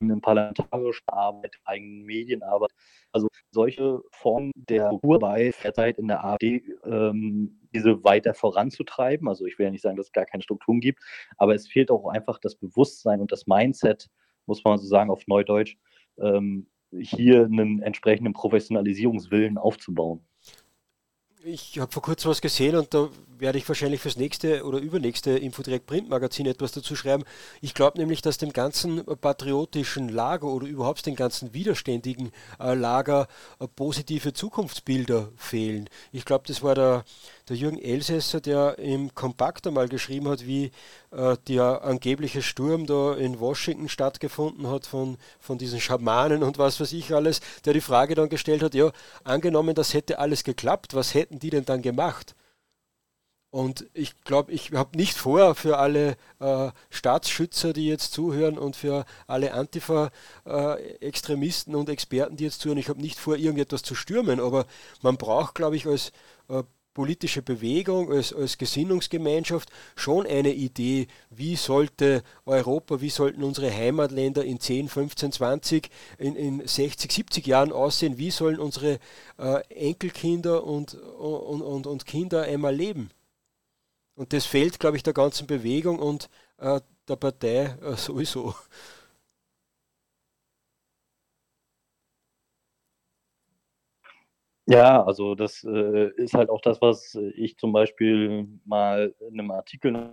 eigenen parlamentarischen Arbeit, eigenen Medienarbeit. Also solche Formen der Ruhrbei derzeit in der AfD, ähm, diese weiter voranzutreiben. Also ich will ja nicht sagen, dass es gar keine Strukturen gibt, aber es fehlt auch einfach das Bewusstsein und das Mindset, muss man so sagen auf Neudeutsch, ähm, hier einen entsprechenden Professionalisierungswillen aufzubauen. Ich habe vor kurzem was gesehen und da werde ich wahrscheinlich fürs nächste oder übernächste Infodirect Printmagazin etwas dazu schreiben. Ich glaube nämlich, dass dem ganzen patriotischen Lager oder überhaupt dem ganzen widerständigen äh, Lager äh, positive Zukunftsbilder fehlen. Ich glaube, das war der, der Jürgen Elsässer, der im Kompakt einmal geschrieben hat, wie äh, der angebliche Sturm da in Washington stattgefunden hat von, von diesen Schamanen und was weiß ich alles, der die Frage dann gestellt hat, ja, angenommen, das hätte alles geklappt, was hätten die denn dann gemacht? Und ich glaube, ich habe nicht vor, für alle äh, Staatsschützer, die jetzt zuhören und für alle Antifa-Extremisten äh, und Experten, die jetzt zuhören, ich habe nicht vor, irgendetwas zu stürmen, aber man braucht, glaube ich, als äh, politische Bewegung, als, als Gesinnungsgemeinschaft schon eine Idee, wie sollte Europa, wie sollten unsere Heimatländer in 10, 15, 20, in, in 60, 70 Jahren aussehen, wie sollen unsere äh, Enkelkinder und, und, und, und Kinder einmal leben. Und das fehlt, glaube ich, der ganzen Bewegung und äh, der Partei äh, sowieso. Ja, also das äh, ist halt auch das, was ich zum Beispiel mal in einem Artikel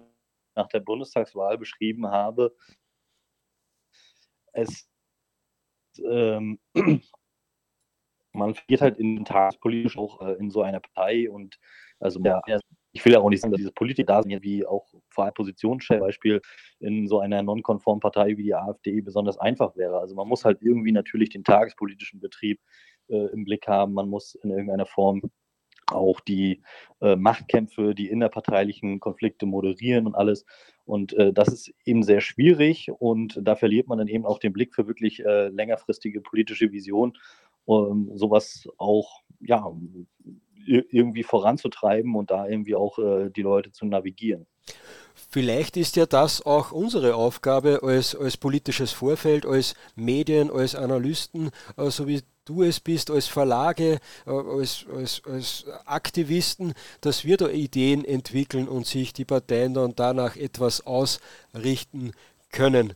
nach der Bundestagswahl beschrieben habe. Es ähm, (clears throat) man geht halt in tagespolitisch auch äh, in so einer Partei und also ja, ich will ja auch nicht sagen, dass diese Politiker da sind, wie auch vor allem Positionschef Beispiel in so einer nonkonformen Partei wie die AfD besonders einfach wäre. Also man muss halt irgendwie natürlich den tagespolitischen Betrieb äh, im Blick haben. Man muss in irgendeiner Form auch die äh, Machtkämpfe, die innerparteilichen Konflikte moderieren und alles. Und äh, das ist eben sehr schwierig und da verliert man dann eben auch den Blick für wirklich äh, längerfristige politische Vision, um sowas auch ja, irgendwie voranzutreiben und da irgendwie auch äh, die Leute zu navigieren. Vielleicht ist ja das auch unsere Aufgabe als, als politisches Vorfeld, als Medien, als Analysten, äh, so wie du es bist, als Verlage, äh, als, als, als Aktivisten, dass wir da Ideen entwickeln und sich die Parteien dann danach etwas ausrichten können.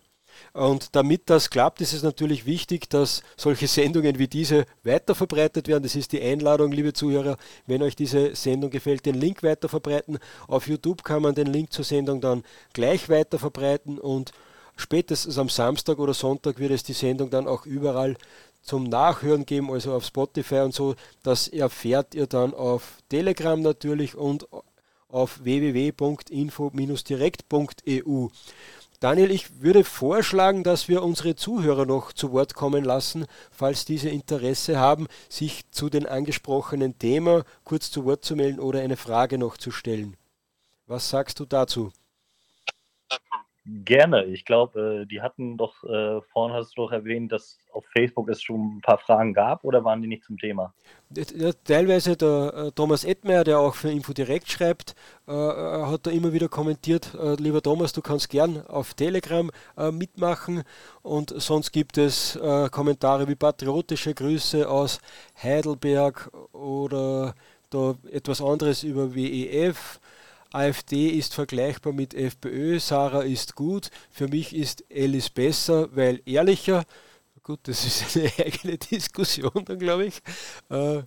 Und damit das klappt, ist es natürlich wichtig, dass solche Sendungen wie diese weiterverbreitet werden. Das ist die Einladung, liebe Zuhörer. Wenn euch diese Sendung gefällt, den Link weiterverbreiten. Auf YouTube kann man den Link zur Sendung dann gleich weiterverbreiten und spätestens am Samstag oder Sonntag wird es die Sendung dann auch überall zum Nachhören geben, also auf Spotify und so. Das erfährt ihr dann auf Telegram natürlich und auf www.info-direkt.eu. Daniel, ich würde vorschlagen, dass wir unsere Zuhörer noch zu Wort kommen lassen, falls diese Interesse haben, sich zu den angesprochenen Themen kurz zu Wort zu melden oder eine Frage noch zu stellen. Was sagst du dazu? Gerne. Ich glaube, äh, die hatten doch, äh, vorhin hast du doch erwähnt, dass auf Facebook es schon ein paar Fragen gab oder waren die nicht zum Thema? Teilweise der äh, Thomas Edmeier, der auch für Info direkt schreibt, äh, äh, hat da immer wieder kommentiert, äh, lieber Thomas, du kannst gern auf Telegram mitmachen und sonst gibt es Kommentare wie patriotische Grüße aus Heidelberg oder da etwas anderes über WEF AfD ist vergleichbar mit FPÖ, Sarah ist gut, für mich ist Alice besser, weil ehrlicher. Gut, das ist eine (laughs) eigene Diskussion dann, glaube ich. Äh,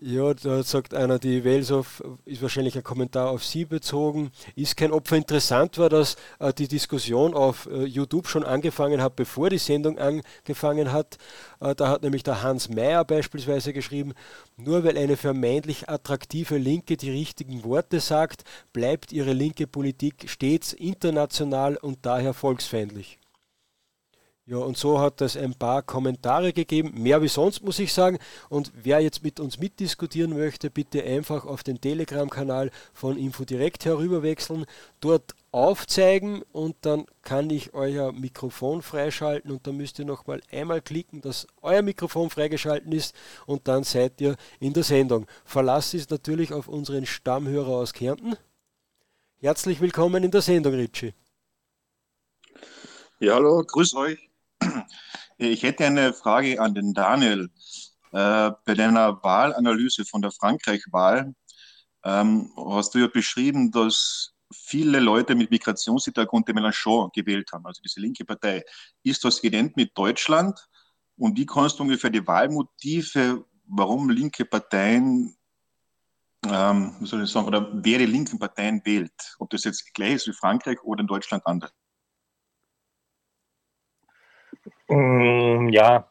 ja, da sagt einer, die Welshoff ist wahrscheinlich ein Kommentar auf Sie bezogen. Ist kein Opfer. Interessant war, dass äh, die Diskussion auf äh, YouTube schon angefangen hat, bevor die Sendung angefangen hat. Äh, da hat nämlich der Hans Mayer beispielsweise geschrieben, nur weil eine vermeintlich attraktive Linke die richtigen Worte sagt, bleibt ihre linke Politik stets international und daher volksfeindlich. Ja, und so hat es ein paar Kommentare gegeben, mehr wie sonst muss ich sagen. Und wer jetzt mit uns mitdiskutieren möchte, bitte einfach auf den Telegram-Kanal von InfoDirect herüberwechseln, dort aufzeigen und dann kann ich euer Mikrofon freischalten und dann müsst ihr nochmal einmal klicken, dass euer Mikrofon freigeschalten ist und dann seid ihr in der Sendung. Verlass ist natürlich auf unseren Stammhörer aus Kärnten. Herzlich willkommen in der Sendung, Ritchie. Ja, hallo, grüß euch. Ich hätte eine Frage an den Daniel. Äh, bei deiner Wahlanalyse von der Frankreich-Wahl ähm, hast du ja beschrieben, dass viele Leute mit Migrationshintergrund den Mélenchon gewählt haben, also diese linke Partei. Ist das ident mit Deutschland? Und wie kannst du ungefähr die Wahlmotive, warum linke Parteien, ähm, wie soll ich sagen, oder wer die linken Parteien wählt? Ob das jetzt gleich ist wie Frankreich oder in Deutschland anders? Mm, ja,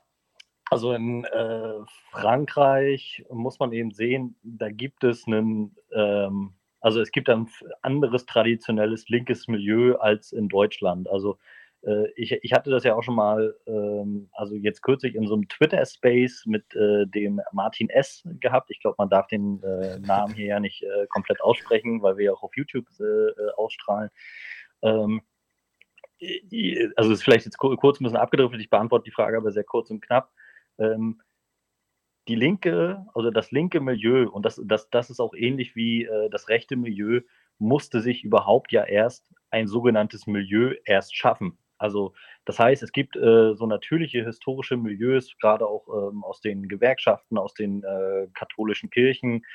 also in äh, Frankreich muss man eben sehen, da gibt es einen, ähm, also es gibt ein anderes traditionelles linkes Milieu als in Deutschland. Also äh, ich, ich hatte das ja auch schon mal, ähm, also jetzt kürzlich in so einem Twitter-Space mit äh, dem Martin S. gehabt. Ich glaube, man darf den äh, Namen hier ja nicht äh, komplett aussprechen, weil wir ja auch auf YouTube äh, ausstrahlen. Ähm, also ist vielleicht jetzt kurz ein bisschen abgedriftet, ich beantworte die Frage aber sehr kurz und knapp. Ähm, die linke, also das linke Milieu, und das, das, das ist auch ähnlich wie äh, das rechte Milieu, musste sich überhaupt ja erst ein sogenanntes Milieu erst schaffen. Also das heißt, es gibt äh, so natürliche historische Milieus, gerade auch ähm, aus den Gewerkschaften, aus den äh, katholischen Kirchen,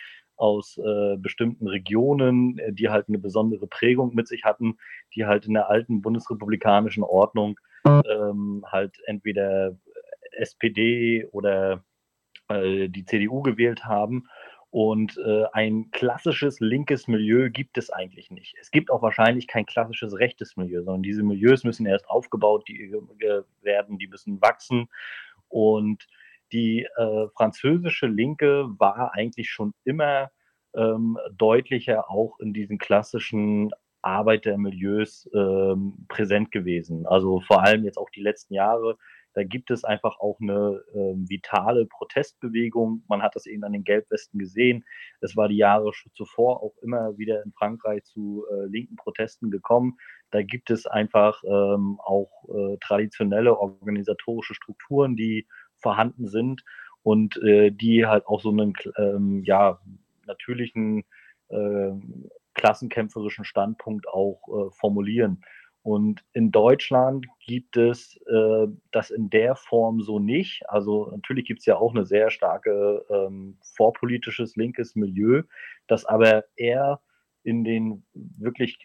aus äh, bestimmten Regionen, äh, die halt eine besondere Prägung mit sich hatten, die halt in der alten bundesrepublikanischen Ordnung ähm, halt entweder SPD oder äh, die CDU gewählt haben. Und äh, ein klassisches linkes Milieu gibt es eigentlich nicht. Es gibt auch wahrscheinlich kein klassisches rechtes Milieu, sondern diese Milieus müssen erst aufgebaut die, äh, werden, die müssen wachsen. Und die äh, französische Linke war eigentlich schon immer ähm, deutlicher auch in diesen klassischen Arbeitermilieus ähm, präsent gewesen. Also vor allem jetzt auch die letzten Jahre. Da gibt es einfach auch eine äh, vitale Protestbewegung. Man hat das eben an den Gelbwesten gesehen. Es war die Jahre zuvor auch immer wieder in Frankreich zu äh, linken Protesten gekommen. Da gibt es einfach ähm, auch äh, traditionelle organisatorische Strukturen, die vorhanden sind und äh, die halt auch so einen ähm, ja, natürlichen äh, klassenkämpferischen Standpunkt auch äh, formulieren. Und in Deutschland gibt es äh, das in der Form so nicht. Also natürlich gibt es ja auch eine sehr starke ähm, vorpolitisches linkes Milieu, das aber eher in den wirklich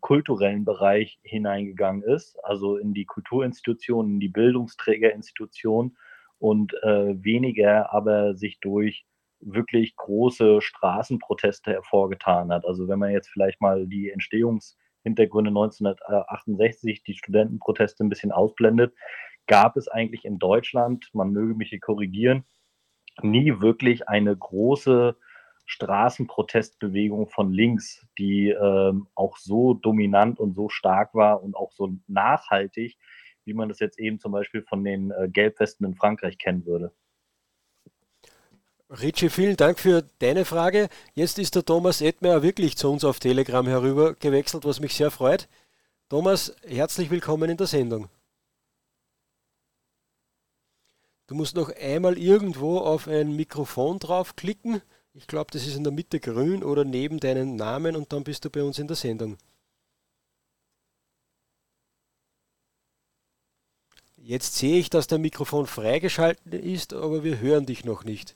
kulturellen Bereich hineingegangen ist, also in die Kulturinstitutionen, in die Bildungsträgerinstitutionen und äh, weniger aber sich durch wirklich große Straßenproteste hervorgetan hat. Also wenn man jetzt vielleicht mal die Entstehungshintergründe 1968, die Studentenproteste ein bisschen ausblendet, gab es eigentlich in Deutschland, man möge mich hier korrigieren, nie wirklich eine große Straßenprotestbewegung von links, die ähm, auch so dominant und so stark war und auch so nachhaltig, wie man das jetzt eben zum Beispiel von den äh, Gelbwesten in Frankreich kennen würde. Richie, vielen Dank für deine Frage. Jetzt ist der Thomas Edmeier wirklich zu uns auf Telegram herüber gewechselt, was mich sehr freut. Thomas, herzlich willkommen in der Sendung. Du musst noch einmal irgendwo auf ein Mikrofon draufklicken. Ich glaube, das ist in der Mitte grün oder neben deinen Namen und dann bist du bei uns in der Sendung. Jetzt sehe ich, dass dein Mikrofon freigeschaltet ist, aber wir hören dich noch nicht.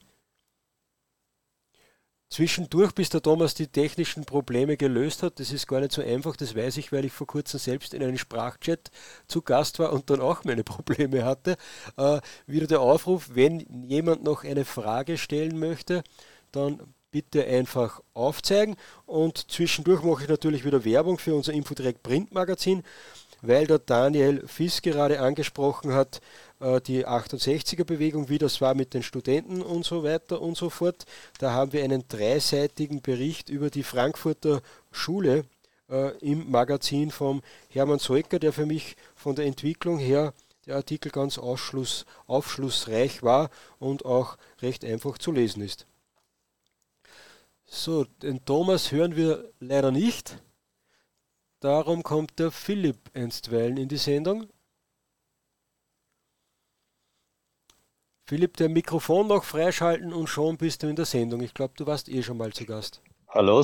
Zwischendurch, bis der Thomas die technischen Probleme gelöst hat, das ist gar nicht so einfach, das weiß ich, weil ich vor kurzem selbst in einem Sprachchat zu Gast war und dann auch meine (laughs) Probleme hatte. Äh, wieder der Aufruf, wenn jemand noch eine Frage stellen möchte, dann bitte einfach aufzeigen und zwischendurch mache ich natürlich wieder Werbung für unser Infodirect Printmagazin weil der Daniel Fiss gerade angesprochen hat, äh, die 68er-Bewegung, wie das war mit den Studenten und so weiter und so fort. Da haben wir einen dreiseitigen Bericht über die Frankfurter Schule äh, im Magazin vom Hermann Solker, der für mich von der Entwicklung her der Artikel ganz ausschluss, aufschlussreich war und auch recht einfach zu lesen ist. So, den Thomas hören wir leider nicht. Darum kommt der Philipp einstweilen in die Sendung. Philipp, der Mikrofon noch freischalten und schon bist du in der Sendung. Ich glaube, du warst eh schon mal zu Gast. Hallo.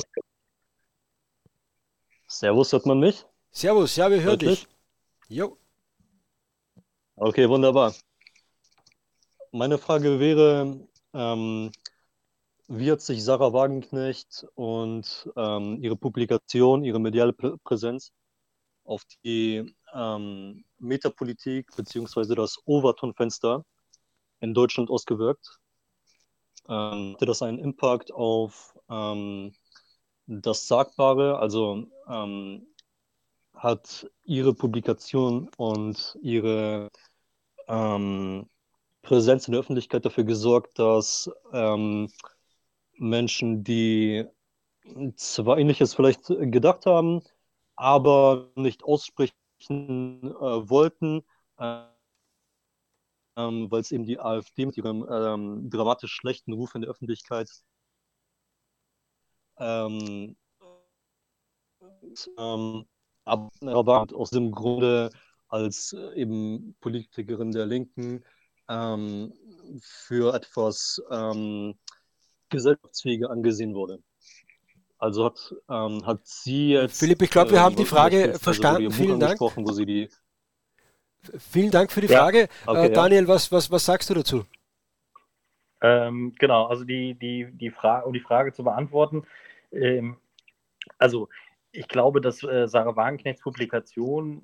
Servus, hört man mich? Servus, ja, wir hören dich. Jo. Okay, wunderbar. Meine Frage wäre, ähm, wie hat sich Sarah Wagenknecht und ähm, ihre Publikation, ihre mediale Präsenz auf die ähm, Metapolitik bzw. das Overton-Fenster in Deutschland ausgewirkt? Ähm, hatte das einen Impact auf ähm, das Sagbare? Also ähm, hat ihre Publikation und ihre ähm, Präsenz in der Öffentlichkeit dafür gesorgt, dass ähm, Menschen, die zwar ähnliches vielleicht gedacht haben, aber nicht aussprechen äh, wollten, äh, ähm, weil es eben die AfD mit ihrem ähm, dramatisch schlechten Ruf in der Öffentlichkeit ähm, ähm, aber aus dem Grunde als äh, eben Politikerin der Linken ähm, für etwas ähm, gesellschaftsfähiger angesehen wurde. Also hat, ähm, hat sie jetzt. Philipp, ich glaube, wir äh, haben die Frage also verstanden. Also Vielen Dank. Wo sie die Vielen Dank für die ja, Frage. Okay, äh, Daniel, ja. was, was, was sagst du dazu? Ähm, genau, also die, die, die Frage, um die Frage zu beantworten, ähm, also ich glaube, dass äh, Sarah Wagenknechts Publikation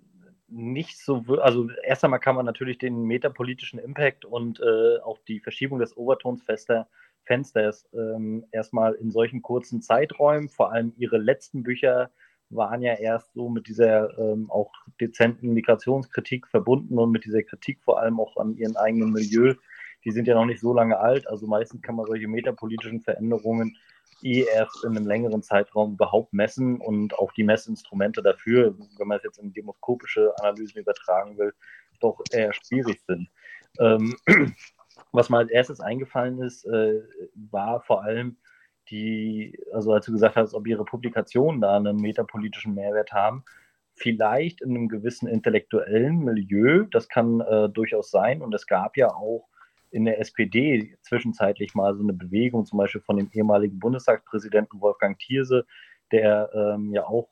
nicht so, also erst einmal kann man natürlich den metapolitischen Impact und äh, auch die Verschiebung des Overtons fester Fensters ähm, erstmal in solchen kurzen Zeiträumen. Vor allem ihre letzten Bücher waren ja erst so mit dieser ähm, auch dezenten Migrationskritik verbunden und mit dieser Kritik vor allem auch an ihrem eigenen Milieu. Die sind ja noch nicht so lange alt, also meistens kann man solche metapolitischen Veränderungen eh erst in einem längeren Zeitraum überhaupt messen und auch die Messinstrumente dafür, wenn man es jetzt in demoskopische Analysen übertragen will, doch eher schwierig sind. Ähm, was mir als erstes eingefallen ist, äh, war vor allem die, also als du gesagt hast, ob ihre Publikationen da einen metapolitischen Mehrwert haben, vielleicht in einem gewissen intellektuellen Milieu, das kann äh, durchaus sein. Und es gab ja auch in der SPD zwischenzeitlich mal so eine Bewegung, zum Beispiel von dem ehemaligen Bundestagspräsidenten Wolfgang Thierse, der ähm, ja auch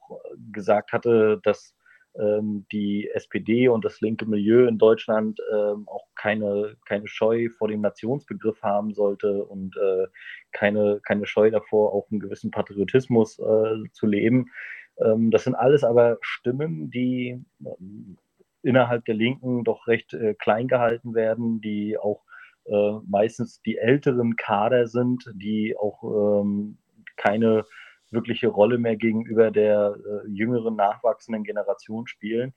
gesagt hatte, dass die SPD und das linke Milieu in Deutschland ähm, auch keine, keine Scheu vor dem Nationsbegriff haben sollte und äh, keine, keine Scheu davor, auch einen gewissen Patriotismus äh, zu leben. Ähm, das sind alles aber Stimmen, die ähm, innerhalb der Linken doch recht äh, klein gehalten werden, die auch meistens die älteren Kader sind, die auch ähm, keine wirkliche Rolle mehr gegenüber der äh, jüngeren, nachwachsenden Generation spielen.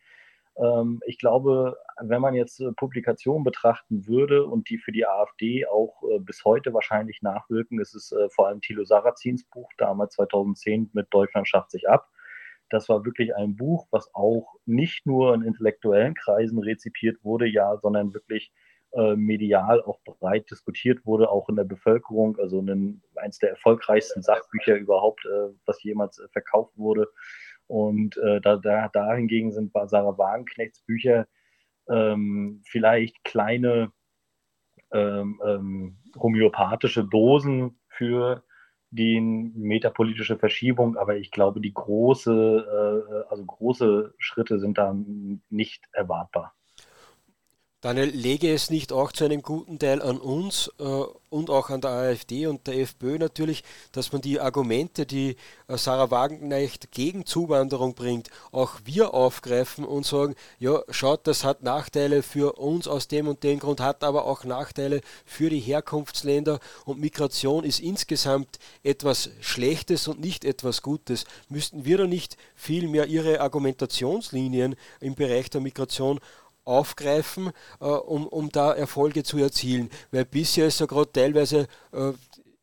Ähm, ich glaube, wenn man jetzt äh, Publikationen betrachten würde und die für die AfD auch äh, bis heute wahrscheinlich nachwirken, ist es äh, vor allem Thilo Sarrazins Buch, damals 2010 mit Deutschland schafft sich ab. Das war wirklich ein Buch, was auch nicht nur in intellektuellen Kreisen rezipiert wurde, ja, sondern wirklich äh, medial auch breit diskutiert wurde, auch in der Bevölkerung. Also ein, eines der erfolgreichsten Sachbücher überhaupt, äh, was jemals äh, verkauft wurde. Und äh, da, da, da hingegen sind Sarah Wagenknechts Bücher ähm, vielleicht kleine ähm, ähm, homöopathische Dosen für die metapolitische Verschiebung, aber ich glaube, die große, äh, also große Schritte sind da nicht erwartbar. Daniel, lege es nicht auch zu einem guten Teil an uns äh, und auch an der AfD und der FPÖ natürlich, dass man die Argumente, die äh, Sarah Wagenknecht gegen Zuwanderung bringt, auch wir aufgreifen und sagen, ja, schaut, das hat Nachteile für uns aus dem und dem Grund, hat aber auch Nachteile für die Herkunftsländer und Migration ist insgesamt etwas Schlechtes und nicht etwas Gutes. Müssten wir da nicht viel mehr ihre Argumentationslinien im Bereich der Migration aufgreifen, äh, um, um da Erfolge zu erzielen. Weil bisher ist ja gerade teilweise äh,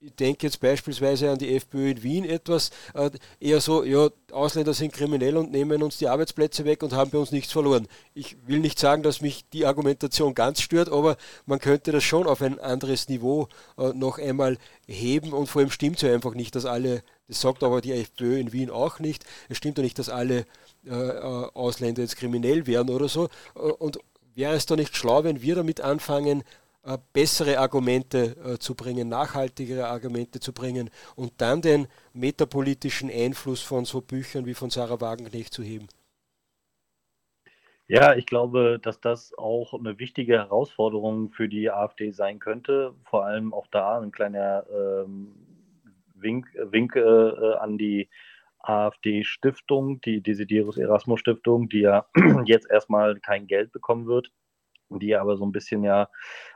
ich denke jetzt beispielsweise an die FPÖ in Wien etwas, äh, eher so, ja, Ausländer sind kriminell und nehmen uns die Arbeitsplätze weg und haben bei uns nichts verloren. Ich will nicht sagen, dass mich die Argumentation ganz stört, aber man könnte das schon auf ein anderes Niveau äh, noch einmal heben und vor allem stimmt es ja einfach nicht, dass alle, das sagt aber die FPÖ in Wien auch nicht, es stimmt ja nicht, dass alle äh, äh, Ausländer jetzt kriminell werden oder so. Äh, und wäre es doch nicht schlau, wenn wir damit anfangen, äh, bessere Argumente äh, zu bringen, nachhaltigere Argumente zu bringen und dann den metapolitischen Einfluss von so Büchern wie von Sarah Wagenknecht zu heben? Ja, ich glaube, dass das auch eine wichtige Herausforderung für die AfD sein könnte. Vor allem auch da ein kleiner ähm, Wink, Wink äh, an die AfD-Stiftung, die Desiderius Erasmus Stiftung, die ja (clears throat) jetzt erstmal kein Geld bekommen wird, die aber so ein bisschen ja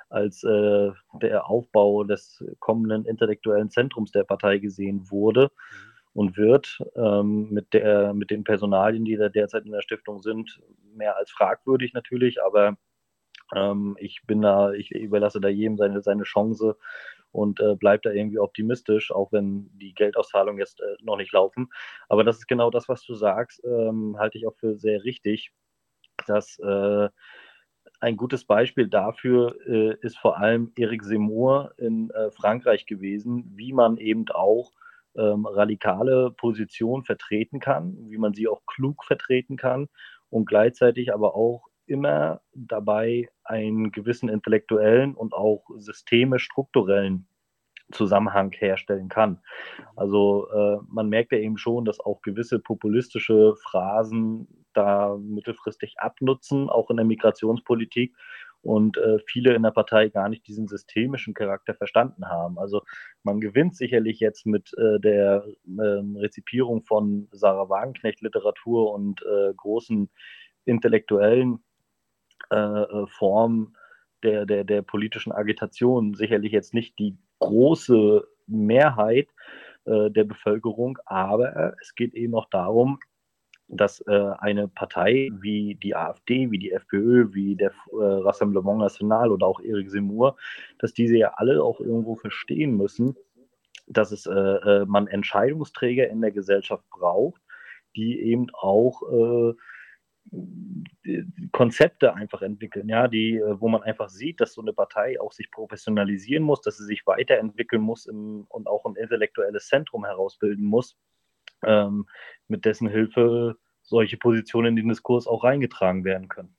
als äh, der Aufbau des kommenden intellektuellen Zentrums der Partei gesehen wurde und wird ähm, mit, der, mit den Personalien, die da derzeit in der Stiftung sind, mehr als fragwürdig natürlich, aber ähm, ich bin da, ich überlasse da jedem seine, seine Chance, und äh, bleibt da irgendwie optimistisch, auch wenn die Geldauszahlungen jetzt äh, noch nicht laufen. Aber das ist genau das, was du sagst, ähm, halte ich auch für sehr richtig, dass äh, ein gutes Beispiel dafür äh, ist vor allem Eric Zemmour in äh, Frankreich gewesen, wie man eben auch ähm, radikale Positionen vertreten kann, wie man sie auch klug vertreten kann und gleichzeitig aber auch immer dabei einen gewissen intellektuellen und auch systemisch strukturellen Zusammenhang herstellen kann. Also äh, man merkt ja eben schon, dass auch gewisse populistische Phrasen da mittelfristig abnutzen, auch in der Migrationspolitik und äh, viele in der Partei gar nicht diesen systemischen Charakter verstanden haben. Also man gewinnt sicherlich jetzt mit äh, der ähm, Rezipierung von Sarah Wagenknecht Literatur und äh, großen intellektuellen äh, äh, Form der, der, der politischen Agitation sicherlich jetzt nicht die große Mehrheit äh, der Bevölkerung, aber es geht eben auch darum, dass äh, eine Partei wie die AfD, wie die FPÖ, wie der äh, Rassemblement National oder auch Eric Zemmour, dass diese ja alle auch irgendwo verstehen müssen, dass es äh, äh man Entscheidungsträger in der Gesellschaft braucht, die eben auch Konzepte einfach entwickeln, ja, die, äh, wo man einfach sieht, dass so eine Partei auch sich professionalisieren muss, dass sie sich weiterentwickeln muss im, und auch ein intellektuelles Zentrum herausbilden muss, ähm, mit dessen Hilfe solche Positionen in den Diskurs auch reingetragen werden können.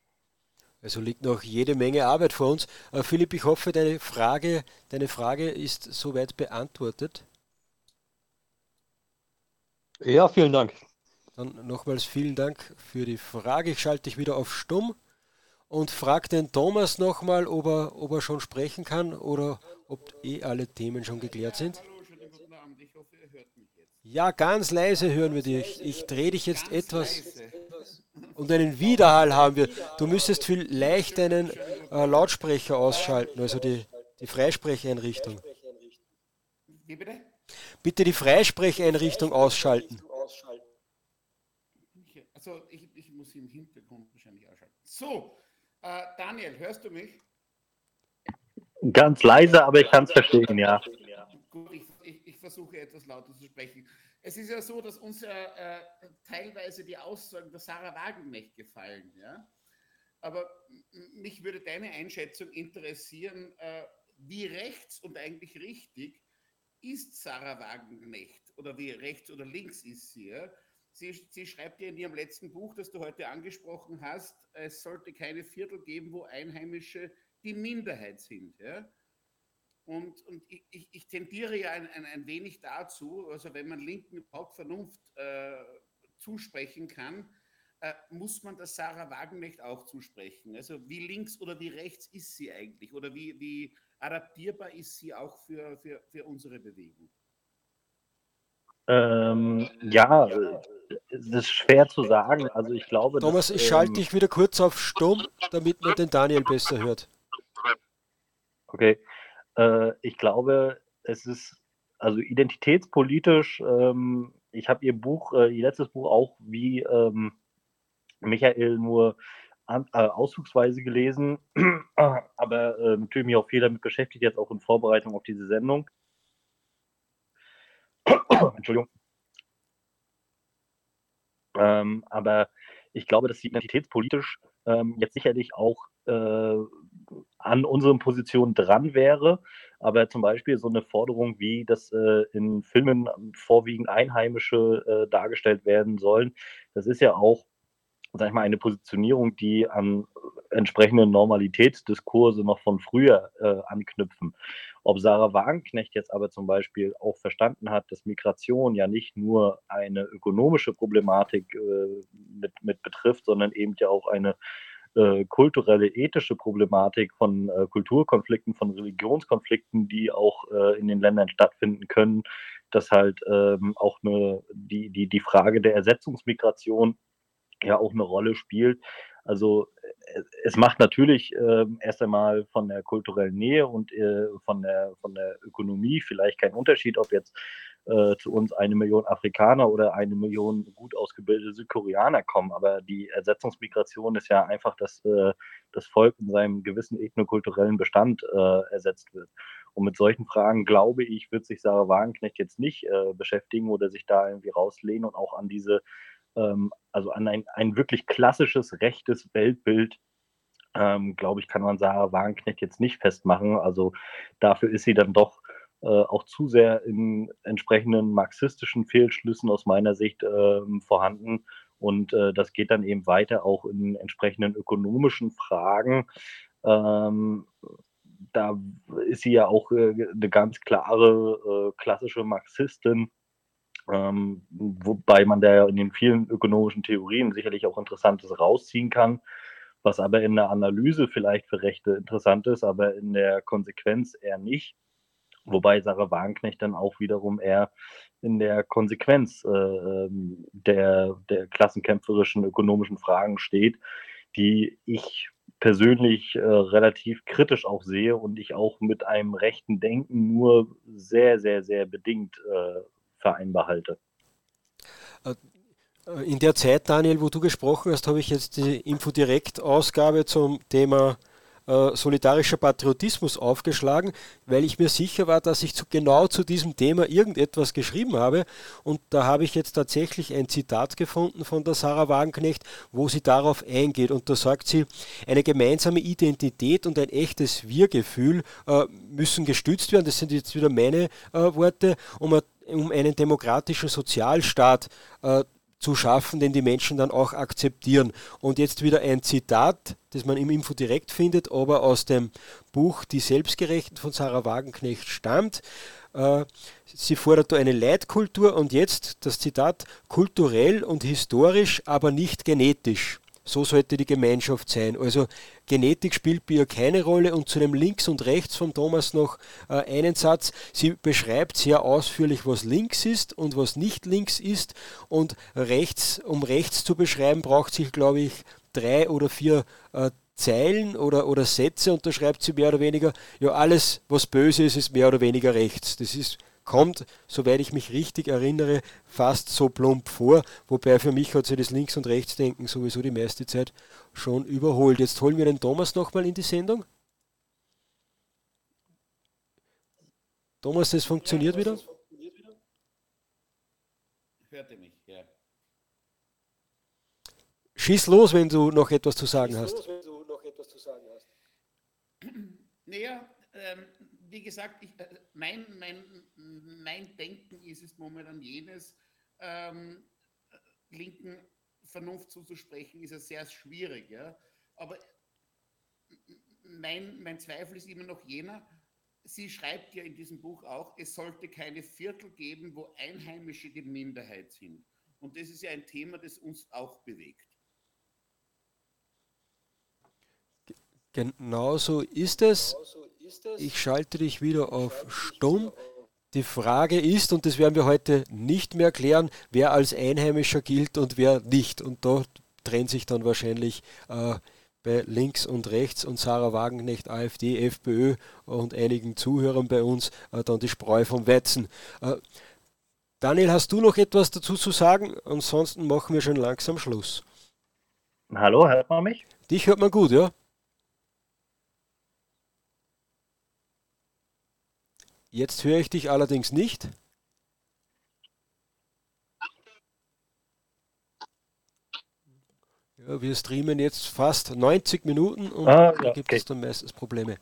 Also liegt noch jede Menge Arbeit vor uns. Äh, Philipp, ich hoffe, deine Frage, deine Frage ist soweit beantwortet. Ja, vielen Dank. Dann nochmals vielen Dank für die Frage. Ich schalte dich wieder auf Stumm und frage den Thomas nochmal, ob er, ob er schon sprechen kann oder ob eh alle Themen schon geklärt sind. Ja, ganz leise hören wir dich. Ich drehe dich jetzt etwas. Und einen Widerhall haben wir. Du müsstest vielleicht deinen äh, Lautsprecher ausschalten, also die, die Freisprecheinrichtung. Bitte die Freisprecheinrichtung ausschalten. Also ich, ich muss im Hintergrund wahrscheinlich ausschalten. So, äh, Daniel, hörst du mich? Ganz leise, aber ich kann es verstehen, ja. Gut, ich, ich, ich, versuche etwas lauter zu sprechen. Es ist ja so, dass uns ja äh, teilweise die Aussagen der Sarah Wagenknecht gefallen. Ja? Aber mich würde deine Einschätzung interessieren, äh, wie rechts und eigentlich richtig ist Sarah Wagenknecht oder wie rechts oder links ist sie? Ja? Sie, sie, schreibt ja in ihrem letzten Buch, das du heute angesprochen hast, es sollte keine Viertel geben, wo Einheimische die Minderheit sind. Ja? Und, und ich, ich, tendiere ja ein, ein, ein, wenig dazu, also wenn man Linken überhaupt Vernunft äh, zusprechen kann, äh, muss man das Sarah Wagenknecht auch zusprechen. Also wie links oder wie rechts ist sie eigentlich? Oder wie, wie adaptierbar ist sie auch für, für, für unsere Bewegung? Ähm, ja, es ist schwer zu sagen. Also ich glaube. Thomas, dass, ich schalte ähm, dich wieder kurz auf Stumm, damit man den Daniel besser hört. Okay. Äh, ich glaube, es ist also identitätspolitisch. Ähm, ich habe ihr Buch, äh, ihr letztes Buch auch wie ähm, Michael nur an, äh, auszugsweise gelesen, (clears throat) aber natürlich mich auch viel damit beschäftigt, jetzt auch in Vorbereitung auf diese Sendung. (coughs) Entschuldigung. Ähm, aber ich glaube, dass sie identitätspolitisch ähm, jetzt sicherlich auch äh, an unseren Positionen dran wäre. Aber zum Beispiel so eine Forderung wie, dass äh, in Filmen vorwiegend Einheimische äh, dargestellt werden sollen, das ist ja auch sag ich mal, eine Positionierung, die an entsprechende Normalitätsdiskurse noch von früher äh, anknüpfen. Ob Sarah Wagenknecht jetzt aber zum Beispiel auch verstanden hat, dass Migration ja nicht nur eine ökonomische Problematik äh, mit, mit betrifft, sondern eben ja auch eine äh, kulturelle, ethische Problematik von äh, Kulturkonflikten, von Religionskonflikten, die auch äh, in den Ländern stattfinden können, dass halt ähm, auch eine, die, die, die Frage der Ersetzungsmigration ja auch eine Rolle spielt. Also äh, es macht natürlich äh, erst einmal von der kulturellen Nähe und äh, von, der, von der Ökonomie vielleicht keinen Unterschied, ob jetzt äh, zu uns eine Million Afrikaner oder eine Million gut ausgebildete Südkoreaner kommen. Aber die Ersetzungsmigration ist ja einfach, dass äh, das Volk in seinem gewissen ethnokulturellen Bestand äh, ersetzt wird. Und mit solchen Fragen, glaube ich, wird sich Sarah Wagenknecht jetzt nicht beschäftigen oder sich da irgendwie rauslehnen und auch an diese ähm, also an ein, ein wirklich klassisches rechtes Weltbild, ähm, glaube ich, kann man Sarah Wagenknecht jetzt nicht festmachen. Also dafür ist sie dann doch äh, auch zu sehr in entsprechenden marxistischen Fehlschlüssen aus meiner Sicht äh, vorhanden. Und äh, das geht dann eben weiter auch in entsprechenden ökonomischen Fragen. Ähm, da ist sie ja auch äh, eine ganz klare äh, klassische Marxistin ähm, wobei man da in den vielen ökonomischen Theorien sicherlich auch Interessantes rausziehen kann, was aber in der Analyse vielleicht für Rechte interessant ist, aber in der Konsequenz eher nicht. Wobei Sarah Wagenknecht dann auch wiederum eher in der Konsequenz äh, ähm, der, der klassenkämpferischen ökonomischen Fragen steht, die ich persönlich äh, relativ kritisch auch sehe und ich auch mit einem rechten Denken nur sehr, sehr, sehr bedingt äh, vereinbar halte. Äh, in der Zeit, Daniel, wo du gesprochen hast, habe ich jetzt die Infodirekt-Ausgabe zum Thema äh, solidarischer Patriotismus aufgeschlagen, weil ich mir sicher war, dass ich zu, genau zu diesem Thema irgendetwas geschrieben habe. Und da habe ich jetzt tatsächlich ein Zitat gefunden von der Sarah Wagenknecht, wo sie darauf eingeht. Und da sagt sie, eine gemeinsame Identität und ein echtes Wir-Gefühl äh, müssen gestützt werden. Das sind jetzt wieder meine äh, Worte, um, um einen demokratischen Sozialstaat äh, zu schaffen, den die Menschen dann auch akzeptieren. Und jetzt wieder ein Zitat, das man im Info direkt findet, aber aus dem Buch Die Selbstgerechten von Sarah Wagenknecht stammt. Äh, sie fordert da eine Leitkultur und jetzt das Zitat, kulturell und historisch, aber nicht genetisch. So sollte die Gemeinschaft sein. Also Genetik spielt bei ihr keine Rolle und zu dem links und rechts von Thomas noch äh, einen Satz. Sie beschreibt sehr ausführlich, was links ist und was nicht links ist und rechts, um rechts zu beschreiben, braucht sich, glaube ich, drei oder vier äh, Zeilen oder, oder Sätze und da schreibt sie mehr oder weniger, ja, alles, was böse ist, ist mehr oder weniger rechts. Das ist kommt, soweit ich mich richtig erinnere, fast so plump vor. Wobei für mich hat sich das Links- und Rechtsdenken sowieso die meiste Zeit schon überholt. Jetzt holen wir den Thomas nochmal in die Sendung. Thomas, das funktioniert ja, wieder? Hörte mich, ja. Schieß los, wenn du noch etwas zu sagen Schieß hast. Los, wenn du noch etwas zu sagen hast. (clears throat) Naja, ähm, wie gesagt, ich, äh, mein, mein, mein Denken ist es momentan jenes, ähm, linken Vernunft zuzusprechen, ist ja sehr schwierig. Ja? Aber mein, mein Zweifel ist immer noch jener, sie schreibt ja in diesem Buch auch, es sollte keine Viertel geben, wo Einheimische die Minderheit sind. Und das ist ja ein Thema, das uns auch bewegt. Genauso ist es. Ich schalte dich wieder auf stumm. Die Frage ist, und das werden wir heute nicht mehr klären, wer als Einheimischer gilt und wer nicht. Und da trennt sich dann wahrscheinlich äh, bei links und rechts und Sarah Wagenknecht, AfD, FPÖ und einigen Zuhörern bei uns äh, dann die Spreu vom Weizen. Äh, Daniel, hast du noch etwas dazu zu sagen? Ansonsten machen wir schon langsam Schluss. Hallo, hört man mich? Dich hört man gut, ja? Jetzt höre ich dich allerdings nicht. Ja, wir streamen jetzt fast 90 Minuten und ah, ja, da gibt okay. es dann meistens Probleme.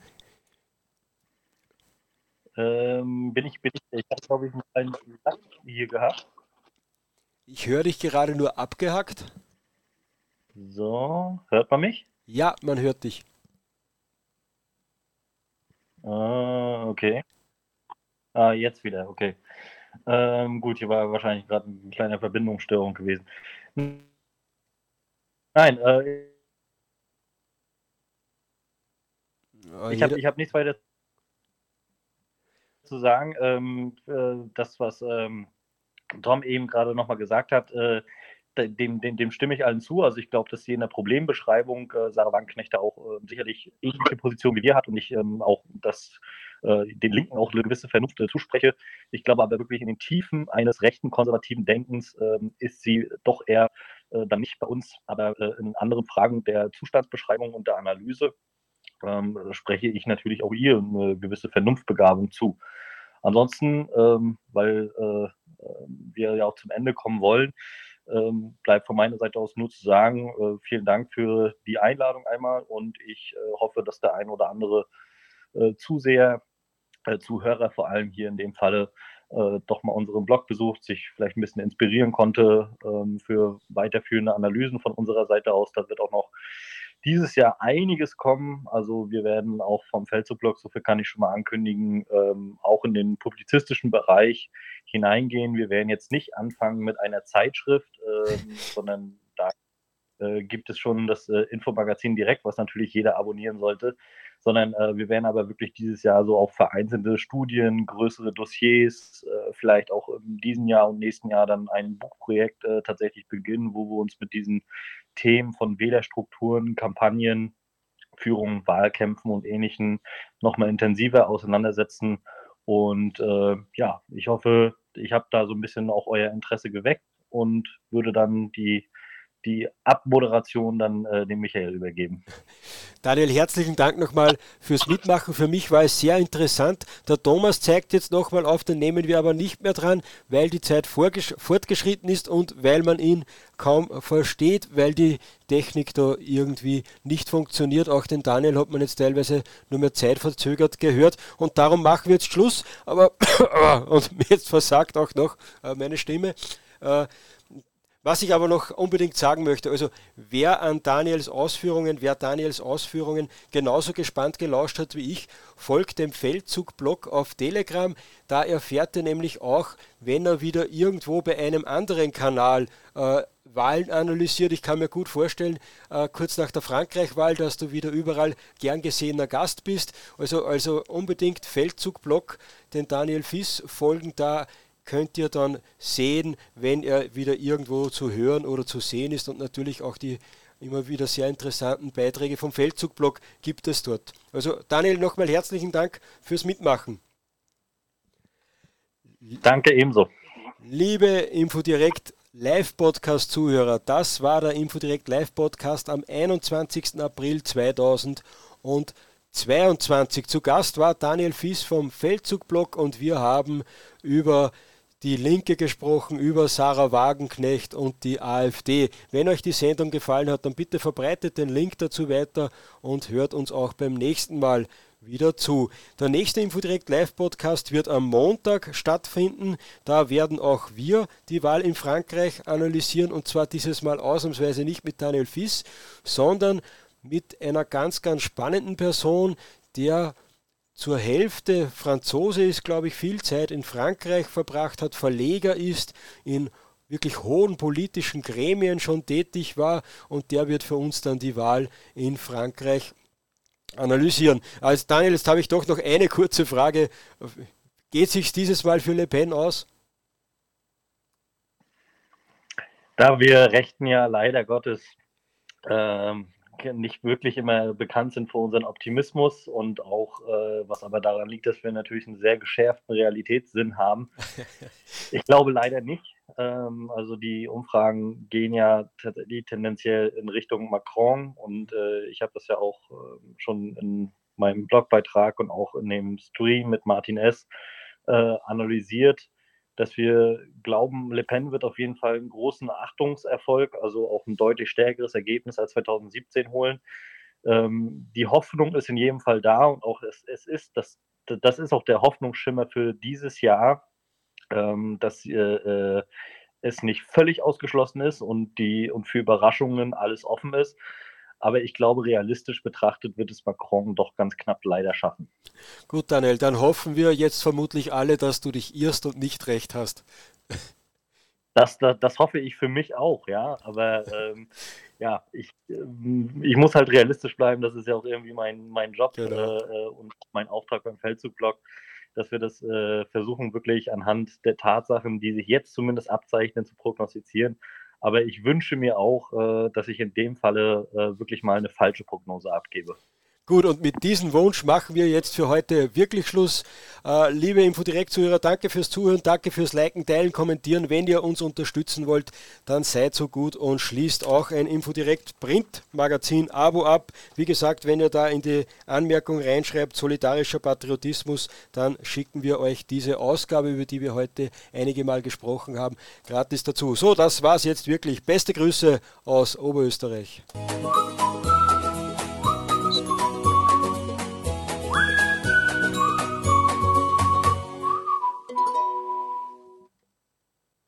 Ähm, bin ich, bin ich, ich habe glaube ich einen kleinen hier gehabt. Ich höre dich gerade nur abgehackt. So, hört man mich? Ja, man hört dich. Ah, okay. Ah, jetzt wieder, okay. Ähm, gut, hier war wahrscheinlich gerade eine kleine Verbindungsstörung gewesen. Nein, äh, ich habe hab nichts weiter zu sagen. Ähm, äh, das, was ähm, Tom eben gerade nochmal gesagt hat, äh, dem, dem, dem, stimme ich allen zu. Also ich glaube, dass hier in der Problembeschreibung äh, Sarah Wagenknecht auch äh, sicherlich ähnliche Position wie wir hat und ich ähm, auch das äh, den Linken auch eine gewisse Vernunft äh, zuspreche. Ich glaube aber wirklich in den Tiefen eines rechten konservativen Denkens ähm, ist sie doch eher äh, dann nicht bei uns, aber in anderen Fragen der Zustandsbeschreibung und der Analyse ähm, spreche ich natürlich auch ihr eine gewisse Vernunftbegabung zu. Ansonsten, ähm, weil wir ja auch zum Ende kommen wollen, ähm, bleibt von meiner Seite aus nur zu sagen, äh, vielen Dank für die Einladung einmal und ich äh, hoffe, dass der ein oder andere äh, Zuseher, äh, Zuhörer vor allem hier in dem Falle äh, doch mal unseren Blog besucht, sich vielleicht ein bisschen inspirieren konnte ähm, für weiterführende Analysen von unserer Seite aus. Da wird auch noch dieses Jahr einiges kommen. Also wir werden auch vom Feldzugblog, so viel kann ich schon mal ankündigen, ähm, auch in den publizistischen Bereich hineingehen. Wir werden jetzt nicht anfangen mit einer Zeitschrift, äh, (laughs) sondern da äh, gibt es schon das äh, Infomagazin direkt, was natürlich jeder abonnieren sollte sondern äh, wir werden aber wirklich dieses Jahr so auf vereinzelte Studien, größere Dossiers, äh, vielleicht auch in diesem Jahr und nächsten Jahr dann ein Buchprojekt äh, tatsächlich beginnen, wo wir uns mit diesen Themen von Wählerstrukturen, Kampagnen, Führung, Wahlkämpfen und Ähnlichem nochmal intensiver auseinandersetzen. Und äh, ja, ich hoffe, ich habe da so ein bisschen auch euer Interesse geweckt und würde dann die die Abmoderation dann äh, dem Michael übergeben. Daniel, herzlichen Dank nochmal fürs Mitmachen. Für mich war es sehr interessant. Der Thomas zeigt jetzt nochmal auf, den nehmen wir aber nicht mehr dran, weil die Zeit fortgeschritten ist und weil man ihn kaum versteht, weil die Technik da irgendwie nicht funktioniert. Auch den Daniel hat man jetzt teilweise nur mehr zeitverzögert gehört und darum machen wir jetzt Schluss. Aber (coughs) und jetzt versagt auch noch äh, meine Stimme. Was ich aber noch unbedingt sagen möchte, also wer an Daniels Ausführungen, wer Daniels Ausführungen genauso gespannt gelauscht hat wie ich, folgt dem Feldzug-Blog auf Telegram. Da erfährt er nämlich auch, wenn er wieder irgendwo bei einem anderen Kanal äh, Wahlen analysiert. Ich kann mir gut vorstellen, äh, kurz nach der Frankreich-Wahl, dass du wieder überall gern gesehener Gast bist. Also, also unbedingt Feldzug-Blog, den Daniel Fiss folgen da könnt ihr dann sehen, wenn er wieder irgendwo zu hören oder zu sehen ist und natürlich auch die immer wieder sehr interessanten Beiträge vom Feldzugblog gibt es dort. Also Daniel, nochmal herzlichen Dank fürs Mitmachen. Danke ebenso. Liebe Infodirekt Live-Podcast-Zuhörer, das war der Infodirekt Live-Podcast am 21. April 2022. Zu Gast war Daniel Fies vom Feldzugblog und wir haben über die Linke gesprochen, über Sarah Wagenknecht und die AfD. Wenn euch die Sendung gefallen hat, dann bitte verbreitet den Link dazu weiter und hört uns auch beim nächsten Mal wieder zu. Der nächste Infodirect Live Podcast wird am Montag stattfinden. Da werden auch wir die Wahl in Frankreich analysieren und zwar dieses Mal ausnahmsweise nicht mit Daniel Fiss, sondern mit einer ganz, ganz spannenden Person, der zur Hälfte Franzose ist, glaube ich, viel Zeit in Frankreich verbracht hat, Verleger ist, in wirklich hohen politischen Gremien schon tätig war und der wird für uns dann die Wahl in Frankreich analysieren. Also Daniel, jetzt habe ich doch noch eine kurze Frage. Geht sich dieses Mal für Le Pen aus? Da wir Rechten ja leider Gottes ähm, nicht wirklich immer bekannt sind für unseren Optimismus und auch, äh, was aber daran liegt, dass wir natürlich einen sehr geschärften Realitätssinn haben. (laughs) Ich glaube leider nicht. Ähm, also die Umfragen gehen ja tatsächlich tendenziell in Richtung Macron und äh, ich habe das ja auch äh, schon in meinem Blogbeitrag und auch in dem Stream mit Martin S. Äh, analysiert dass wir glauben, Le Pen wird auf jeden Fall einen großen Achtungserfolg, also auch ein deutlich stärkeres Ergebnis als 2017 holen. Ähm, die Hoffnung ist in jedem Fall da und auch es, es ist, das, das ist auch der Hoffnungsschimmer für dieses Jahr, ähm, dass äh, äh, es nicht völlig ausgeschlossen ist und, die, und für Überraschungen alles offen ist. Aber ich glaube, realistisch betrachtet wird es Macron doch ganz knapp leider schaffen. Gut, Daniel, dann hoffen wir jetzt vermutlich alle, dass du dich irrst und nicht recht hast. (laughs) Das, das, das hoffe ich für mich auch, ja. Aber ähm, ja, ich, ähm, ich muss halt realistisch bleiben. Das ist ja auch irgendwie mein, mein Job genau. äh, und mein Auftrag beim Feldzugblog, dass wir das äh, versuchen, wirklich anhand der Tatsachen, die sich jetzt zumindest abzeichnen, zu prognostizieren. Aber ich wünsche mir auch, äh, dass ich in dem Falle äh, wirklich mal eine falsche Prognose abgebe. Gut, und mit diesem Wunsch machen wir jetzt für heute wirklich Schluss. Äh, liebe Infodirekt-Zuhörer, danke fürs Zuhören, danke fürs Liken, Teilen, Kommentieren. Wenn ihr uns unterstützen wollt, dann seid so gut und schließt auch ein Infodirekt Print-Magazin Abo ab. Wie gesagt, wenn ihr da in die Anmerkung reinschreibt, solidarischer Patriotismus, dann schicken wir euch diese Ausgabe, über die wir heute einige Mal gesprochen haben, gratis dazu. So, das war's jetzt wirklich. Beste Grüße aus Oberösterreich.